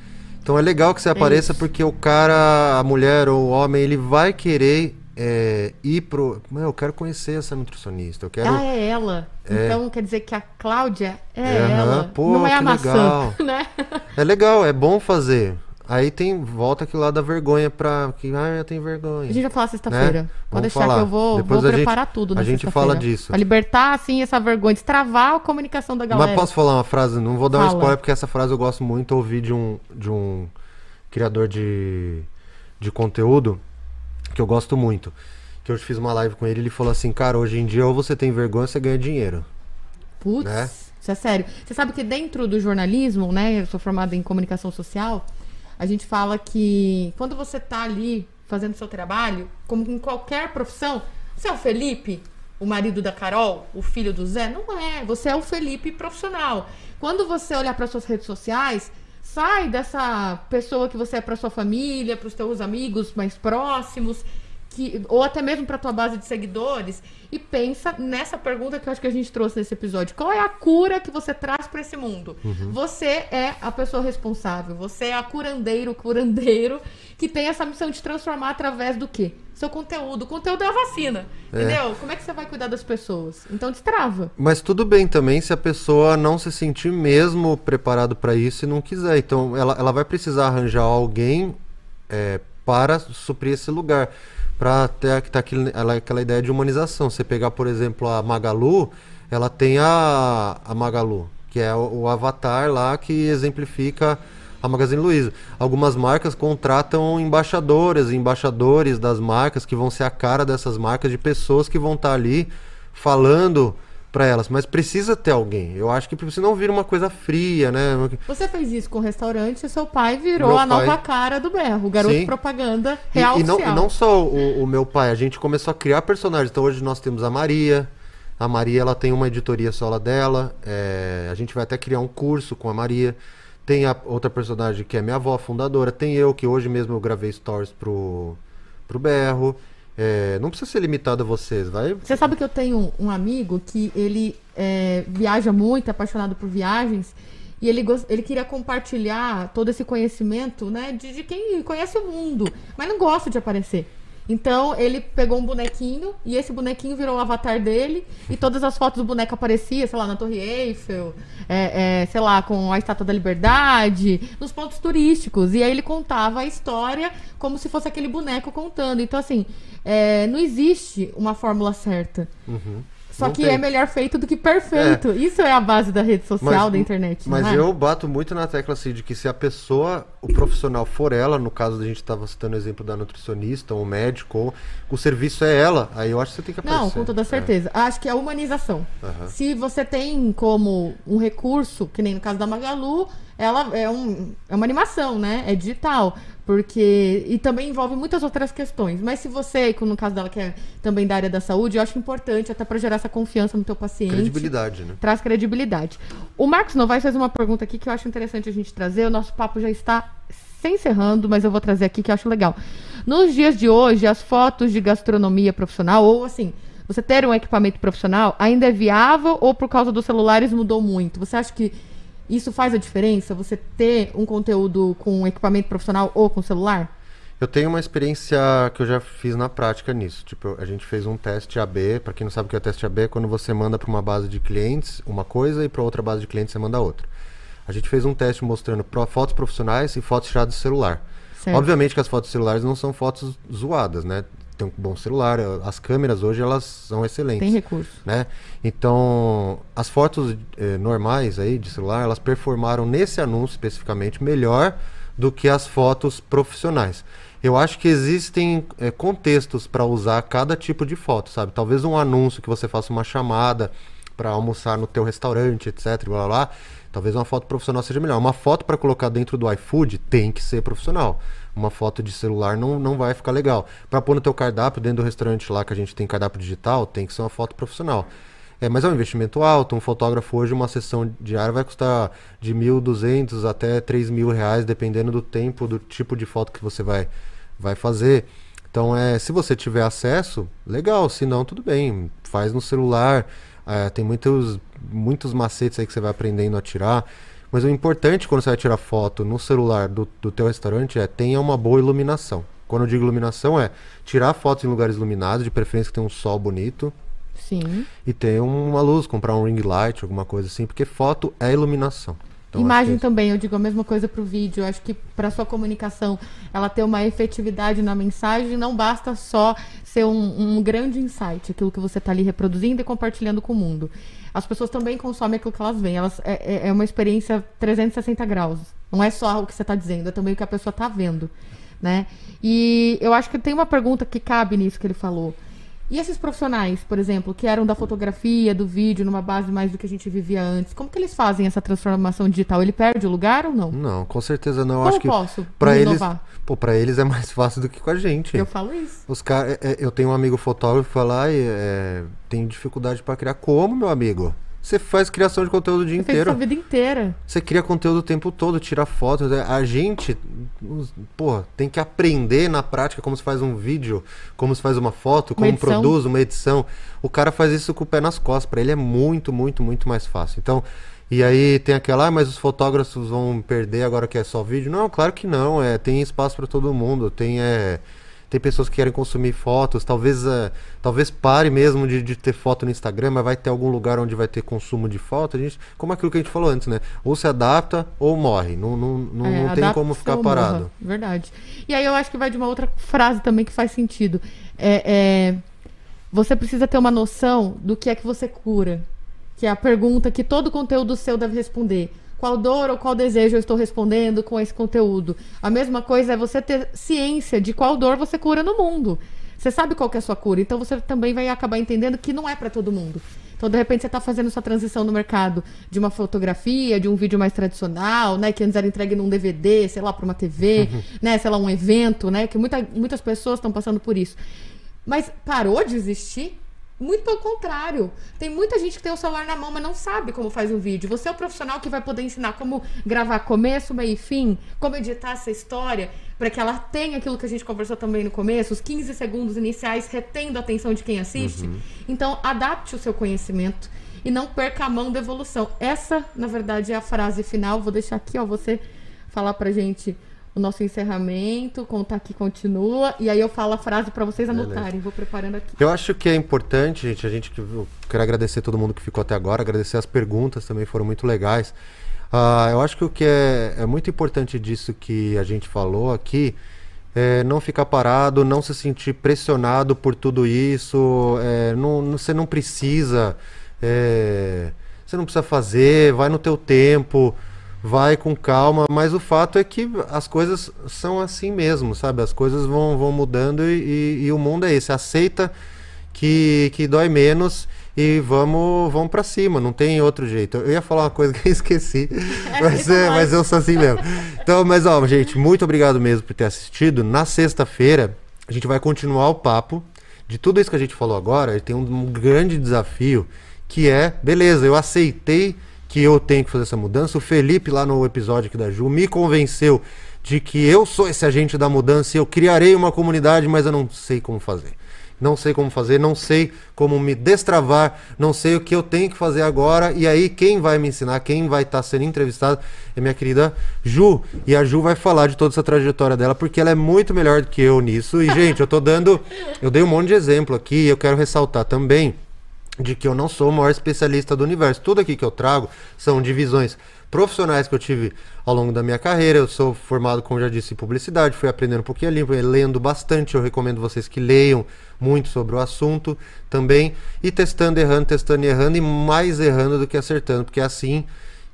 Speaker 2: então é legal que você apareça
Speaker 1: isso.
Speaker 2: porque o cara, a mulher ou o homem, ele vai querer é, ir pro. Eu quero conhecer essa nutricionista, eu quero.
Speaker 1: Ah, é ela.
Speaker 2: É.
Speaker 1: Então quer dizer que a Cláudia é
Speaker 2: Aham,
Speaker 1: ela.
Speaker 2: pô,
Speaker 1: não é a maçã,
Speaker 2: legal.
Speaker 1: né?
Speaker 2: É legal, é bom fazer. Aí tem volta aquilo lá da vergonha pra. Que, ah, eu tenho vergonha.
Speaker 1: A gente vai falar sexta-feira.
Speaker 2: Né?
Speaker 1: Pode deixar
Speaker 2: falar.
Speaker 1: que eu vou,
Speaker 2: Depois
Speaker 1: vou
Speaker 2: a gente-
Speaker 1: preparar tudo
Speaker 2: a gente fala disso.
Speaker 1: Pra libertar, assim, essa vergonha, destravar a comunicação da galera.
Speaker 2: Mas posso falar uma frase? Não vou dar um
Speaker 1: Fala.
Speaker 2: spoiler, porque essa frase eu gosto muito. Eu ouvi de um, de um criador de, de conteúdo que eu gosto muito. Que eu fiz uma live com ele. Ele falou assim: Cara, hoje em dia, ou você tem vergonha ou você ganha dinheiro.
Speaker 1: Putz,
Speaker 2: né?
Speaker 1: isso é sério. Você sabe que dentro do jornalismo, né? Eu sou formada em comunicação social. A gente fala que quando você tá ali fazendo seu trabalho, como em qualquer profissão, você é o Felipe, o marido da Carol, o filho do Zé? Não é. Você é o Felipe profissional. Quando você olhar para suas redes sociais, sai dessa pessoa que você é para sua família, para os teus amigos mais próximos, que, ou até mesmo para tua base de seguidores, e pensa nessa pergunta que eu acho que a gente trouxe nesse episódio. Qual é a cura que você traz para esse mundo? Você é a pessoa responsável, você é a curandeiro, curandeiro que tem essa missão de transformar através do quê? Seu conteúdo. O conteúdo é a vacina. Entendeu? Como é que você vai cuidar das pessoas? Então destrava.
Speaker 2: Mas tudo bem também se a pessoa não se sentir mesmo preparado para isso e não quiser. Então ela, ela vai precisar arranjar alguém é, para suprir esse lugar. Para ter tá aquele, ela- aquela ideia de humanização. Você pegar, por exemplo, a Magalu, ela tem a, a Magalu, que é o, o avatar lá que exemplifica a Magazine Luiza. Algumas marcas contratam embaixadoras e embaixadores das marcas que vão ser a cara dessas marcas, de pessoas que vão estar ali falando para elas. Mas precisa ter alguém. Eu acho que você não vira uma coisa fria, né?
Speaker 1: Você fez isso com o restaurante e seu pai virou
Speaker 2: Meu
Speaker 1: a
Speaker 2: pai-
Speaker 1: nova cara do berro. O garoto
Speaker 2: Sim.
Speaker 1: propaganda
Speaker 2: E,
Speaker 1: real
Speaker 2: e não, e não só o, o meu pai, a gente começou a criar personagens. Então hoje nós temos a Maria. A Maria ela tem uma editoria sola dela. é, a gente vai até criar um curso com a Maria. Tem a outra personagem que é minha avó, fundadora. Tem eu, que hoje mesmo eu gravei stories pro, pro Berro. É, não precisa ser limitado a vocês, vai.
Speaker 1: Você sabe que eu tenho um amigo que ele é, viaja muito, é apaixonado por viagens, e ele, ele queria compartilhar todo esse conhecimento, né, de, de quem conhece o mundo, mas não gosta de aparecer. Então ele pegou um bonequinho e esse bonequinho virou o avatar dele e todas as fotos do boneco apareciam, sei lá, na Torre Eiffel, é, é, sei lá, com a Estátua da Liberdade, nos pontos turísticos. E aí ele contava a história como se fosse aquele boneco contando. Então, assim, é, não existe uma fórmula certa. Só
Speaker 2: Não
Speaker 1: que
Speaker 2: tem.
Speaker 1: é melhor feito do que perfeito. Isso é a base da rede social, da internet.
Speaker 2: Mas
Speaker 1: é?
Speaker 2: eu bato muito na tecla assim, de que se a pessoa, o profissional for ela, no caso da gente estava citando o exemplo da nutricionista, ou médico, ou o serviço é ela, aí eu acho que você tem que aparecer.
Speaker 1: Não, com toda
Speaker 2: É.
Speaker 1: certeza. Acho que é a humanização.
Speaker 2: Aham.
Speaker 1: Se você tem como um recurso, que nem no caso da Magalu, ela é, um, é uma animação, né? É digital. Porque. E também envolve muitas outras questões. Mas se você, como no caso dela, que é também da área da saúde, eu acho importante até para gerar essa confiança no teu paciente.
Speaker 2: Credibilidade, né?
Speaker 1: Traz credibilidade. O Marcos Novaes fez uma pergunta aqui que eu acho interessante a gente trazer. O nosso papo já está se encerrando, mas eu vou trazer aqui que eu acho legal. Nos dias de hoje, as fotos de gastronomia profissional, ou assim, você ter um equipamento profissional, ainda é viável ou por causa dos celulares mudou muito? Você acha que isso faz a diferença? Você ter um conteúdo com equipamento profissional ou com celular?
Speaker 2: Eu tenho uma experiência que eu já fiz na prática nisso. Tipo, a gente fez um teste AB. Para quem não sabe o que é teste AB, é quando você manda para uma base de clientes uma coisa e para outra base de clientes você manda outra. A gente fez um teste mostrando fotos profissionais e fotos tiradas do celular.
Speaker 1: Certo.
Speaker 2: Obviamente que as fotos celulares não são fotos zoadas, né? Tem um bom celular, as câmeras hoje elas são excelentes
Speaker 1: Tem recurso.
Speaker 2: né? Então, as fotos eh, normais aí de celular, elas performaram nesse anúncio especificamente melhor do que as fotos profissionais. Eu acho que existem eh, contextos para usar cada tipo de foto, sabe? Talvez um anúncio que você faça uma chamada para almoçar no teu restaurante, etc, blá, blá, blá. Talvez uma foto profissional seja melhor. Uma foto para colocar dentro do iFood tem que ser profissional. Uma foto de celular não, não vai ficar legal. Para pôr no teu cardápio dentro do restaurante lá que a gente tem cardápio digital, tem que ser uma foto profissional. É, mas é um investimento alto. Um fotógrafo hoje, uma sessão diária vai custar de 1.200 até 3.000 reais, dependendo do tempo, do tipo de foto que você vai, vai fazer. Então, é, se você tiver acesso, legal. Se não, tudo bem. Faz no celular. É, tem muitos, muitos macetes aí que você vai aprendendo a tirar. Mas o importante quando você vai tirar foto no celular do, do teu restaurante é tenha uma boa iluminação. Quando eu digo iluminação é tirar fotos em lugares iluminados, de preferência que tenha um sol bonito
Speaker 1: Sim.
Speaker 2: e ter uma luz, comprar um ring light, alguma coisa assim, porque foto é iluminação. Então,
Speaker 1: Imagem
Speaker 2: que-
Speaker 1: também, eu digo a mesma coisa pro vídeo. Eu acho que para sua comunicação, ela ter uma efetividade na mensagem, não basta só ser um, um grande insight, aquilo que você está ali reproduzindo e compartilhando com o mundo. As pessoas também consomem aquilo que elas veem. Elas, é, é- é uma experiência 360 graus. Não é só o que você está dizendo, é também o que a pessoa está vendo, né? E eu acho que tem uma pergunta que cabe nisso que ele falou. E esses profissionais, por exemplo, que eram da fotografia, do vídeo, numa base mais do que a gente vivia antes, como que eles fazem essa transformação digital? Ele perde o lugar ou não?
Speaker 2: Não, com certeza não. Eu
Speaker 1: Como
Speaker 2: acho que
Speaker 1: posso
Speaker 2: pra
Speaker 1: me
Speaker 2: eles, pô, para eles é mais fácil do que com a gente.
Speaker 1: Eu falo isso.
Speaker 2: Os cara, é, eu tenho um amigo fotógrafo lá e é, tem dificuldade para criar. Como, meu amigo? Você faz criação de conteúdo o dia
Speaker 1: fiz
Speaker 2: inteiro.
Speaker 1: essa vida inteira.
Speaker 2: Você cria conteúdo o tempo todo, tira fotos. né? A gente, pô, tem que aprender na prática como se faz um vídeo, como se faz uma foto, como
Speaker 1: edição.
Speaker 2: produz uma edição. O cara faz isso com o pé nas costas. Pra ele é muito, muito, muito mais fácil. Então, e aí tem aquela, ah, mas os fotógrafos vão perder agora que é só vídeo. Não, claro que não. É, tem espaço para todo mundo. Tem, é, tem pessoas que querem consumir fotos. Talvez, é, talvez pare mesmo de, de ter foto no Instagram, mas vai ter algum lugar onde vai ter consumo de foto. A gente, como aquilo que a gente falou antes, né? Ou se adapta ou morre. Não, não, não,
Speaker 1: É,
Speaker 2: não tem como ficar parado.
Speaker 1: morra. Verdade. E aí eu acho que vai de uma outra frase também que faz sentido. É, é, você precisa ter uma noção do que é que você cura. Que é a pergunta que todo conteúdo seu deve responder. Qual dor ou qual desejo eu estou respondendo com esse conteúdo? A mesma coisa é você ter ciência de qual dor você cura no mundo. Você sabe qual é a sua cura, então você também vai acabar entendendo que não é para todo mundo. Então, de repente, você está fazendo sua transição no mercado de uma fotografia, de um vídeo mais tradicional, né? Que antes era entregue num DVD, sei lá, para uma TV, né? Sei lá, um evento, né? Que muita, muitas pessoas estão passando por isso. Mas parou de existir? Muito pelo contrário. Tem muita gente que tem o celular na mão, mas não sabe como faz um vídeo. Você é o profissional que vai poder ensinar como gravar começo, meio e fim, como editar essa história, para que ela tenha aquilo que a gente conversou também no começo, os 15 segundos iniciais retendo a atenção de quem assiste. Então, adapte o seu conhecimento e não perca a mão da evolução. Essa, na verdade, é a frase final. Vou deixar aqui, ó, você falar pra gente o nosso encerramento, contar que continua, e aí eu falo a frase para vocês anotarem. Vou preparando aqui.
Speaker 2: Eu acho que é importante, gente, a gente que- eu quero agradecer todo mundo que ficou até agora, agradecer as perguntas também foram muito legais. Ah, eu acho que o que é, é muito importante disso que a gente falou aqui é não ficar parado, não se sentir pressionado por tudo isso. é, não, não- você não precisa, é, você não precisa fazer, vai no teu tempo vai com calma, mas o fato é que as coisas são assim mesmo, sabe? As coisas vão, vão mudando e, e- e o mundo é esse. Aceita que, que dói menos e vamos, vamos para cima, não tem outro jeito. Eu ia falar uma coisa que eu esqueci, mas,
Speaker 1: fica
Speaker 2: é, mas eu sou assim mesmo. Então, mas ó, gente, muito obrigado mesmo por ter assistido. Na sexta-feira, a gente vai continuar o papo de tudo isso que a gente falou agora. Tem um grande desafio que é, beleza, eu aceitei que eu tenho que fazer essa mudança. O Felipe, lá no episódio aqui da Ju, me convenceu de que eu sou esse agente da mudança e eu criarei uma comunidade, mas eu não sei como fazer. Não sei como fazer, não sei como me destravar, não sei o que eu tenho que fazer agora. E aí, quem vai me ensinar, quem vai estar sendo entrevistado é minha querida Ju. E a Ju vai falar de toda essa trajetória dela, porque ela é muito melhor do que eu nisso. E, gente, eu tô dando. Eu dei um monte de exemplo aqui e eu quero ressaltar também de que eu não sou o maior especialista do universo. Tudo aqui que eu trago são divisões profissionais que eu tive ao longo da minha carreira. Eu sou formado, como já disse, em publicidade, fui aprendendo um pouquinho ali, fui lendo bastante. Eu recomendo vocês que leiam muito sobre o assunto também. E testando, errando, testando e errando, e mais errando do que acertando, porque é assim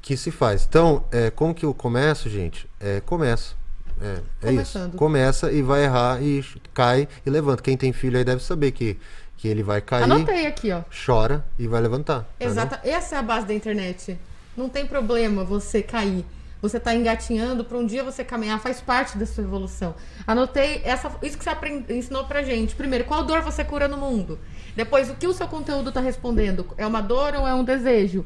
Speaker 2: que se faz. Então, é, como que eu começo, gente? É, começo. É, é isso. Começa e vai errar e cai e levanta. Quem tem filho aí deve saber que, que ele vai cair
Speaker 1: Anotei aqui, ó.
Speaker 2: chora e vai levantar. não?
Speaker 1: Exata. Essa é a base da internet. Não tem problema você cair. Você tá engatinhando para um dia você caminhar, faz parte da sua evolução. Anotei essa, isso que você aprend, ensinou pra gente. Primeiro, qual dor você cura no mundo? Depois, o que o seu conteúdo tá respondendo? É uma dor ou é um desejo?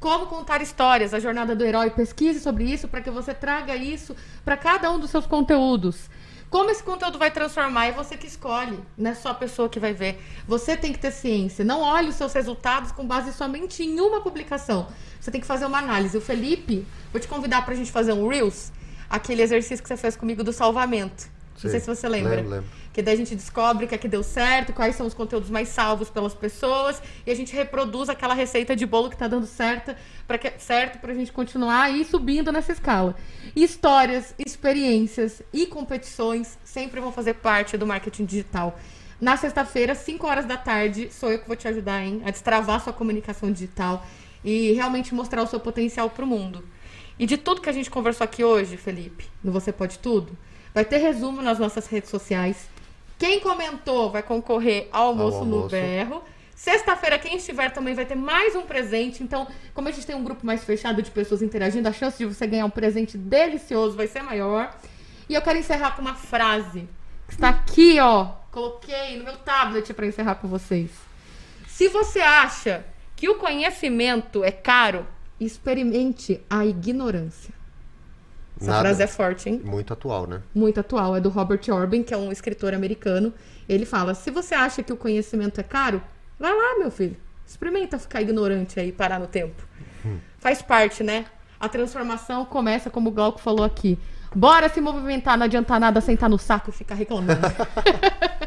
Speaker 1: Como contar histórias, a jornada do herói. Pesquise sobre isso para que você traga isso para cada um dos seus conteúdos. Como esse conteúdo vai transformar é você que escolhe, não é só a pessoa que vai ver. Você tem que ter ciência. Não olhe os seus resultados com base somente em uma publicação. Você tem que fazer uma análise. O Felipe, vou te convidar para a gente fazer um Reels, aquele exercício que você fez comigo do salvamento. Não sei se você lembra.
Speaker 2: Lembro, lembro.
Speaker 1: Que daí a gente descobre que aqui deu certo, quais são os conteúdos mais salvos pelas pessoas, e a gente reproduz aquela receita de bolo que tá dando certo para que certo pra gente continuar aí subindo nessa escala. Histórias, experiências e competições sempre vão fazer parte do marketing digital. Na sexta-feira, 5 horas da tarde, sou eu que vou te ajudar, hein, a destravar sua comunicação digital e realmente mostrar o seu potencial pro mundo. E de tudo que a gente conversou aqui hoje, Felipe, no Você Pode Tudo, vai ter resumo nas nossas redes sociais. Quem comentou vai concorrer ao almoço,
Speaker 2: Ao
Speaker 1: no
Speaker 2: almoço.
Speaker 1: berro. Sexta-feira, quem estiver também vai ter mais um presente. Então, como a gente tem um grupo mais fechado de pessoas interagindo, a chance de você ganhar um presente delicioso vai ser maior. E eu quero encerrar com uma frase que está aqui, ó. Coloquei no meu tablet para encerrar com vocês. Se você acha que o conhecimento é caro, experimente a ignorância. Essa
Speaker 2: Nada.
Speaker 1: frase é forte, hein?
Speaker 2: Muito atual, né?
Speaker 1: muito atual, é do Robert Orben, que é um escritor americano. Ele fala: se você acha que o conhecimento é caro, vai lá, meu filho. Experimenta ficar ignorante aí, parar no tempo. Faz parte, né? A transformação começa, como o Glauco falou aqui. Bora se movimentar, não adianta nada sentar no saco e ficar reclamando.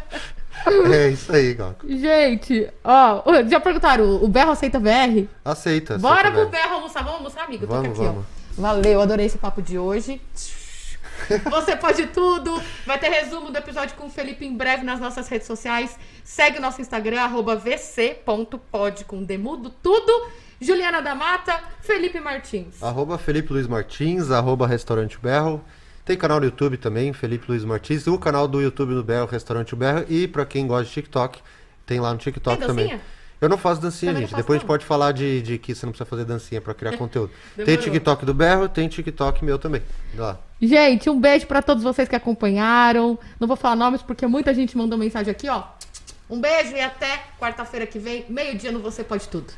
Speaker 2: É isso aí, Gaco.
Speaker 1: Gente, ó, já perguntaram, o- Berro aceita VR?
Speaker 2: Aceita.
Speaker 1: Bora
Speaker 2: aceita,
Speaker 1: pro. Berro almoçar, vamos almoçar, amigo?
Speaker 2: Vamos,
Speaker 1: aqui,
Speaker 2: vamos.
Speaker 1: ó. Valeu, adorei esse papo de hoje. Você pode tudo. Vai ter resumo do episódio com o Felipe em breve nas nossas redes sociais. Segue o nosso Instagram, arroba vc.pod com demudo tudo. Juliana da Mata, Felipe Martins.
Speaker 2: Arroba Felipe Luiz Martins, arroba Restaurante Berro. Tem canal no YouTube também, Felipe Luiz Martins. O canal do YouTube do Berro, Restaurante Berro. E pra quem gosta de TikTok, tem lá no TikTok
Speaker 1: Tem
Speaker 2: também.
Speaker 1: dancinha?
Speaker 2: Eu não faço dancinha,
Speaker 1: Também não
Speaker 2: gente.
Speaker 1: faço,
Speaker 2: Depois a gente
Speaker 1: não.
Speaker 2: pode falar de, de que você não precisa fazer dancinha pra criar conteúdo. tem. TikTok do Berro, tem TikTok meu também. Lá.
Speaker 1: Gente, um beijo pra todos vocês que acompanharam. Não vou falar nomes porque muita gente mandou mensagem aqui, ó. Um beijo e até quarta-feira que vem, meio-dia no Você Pode Tudo.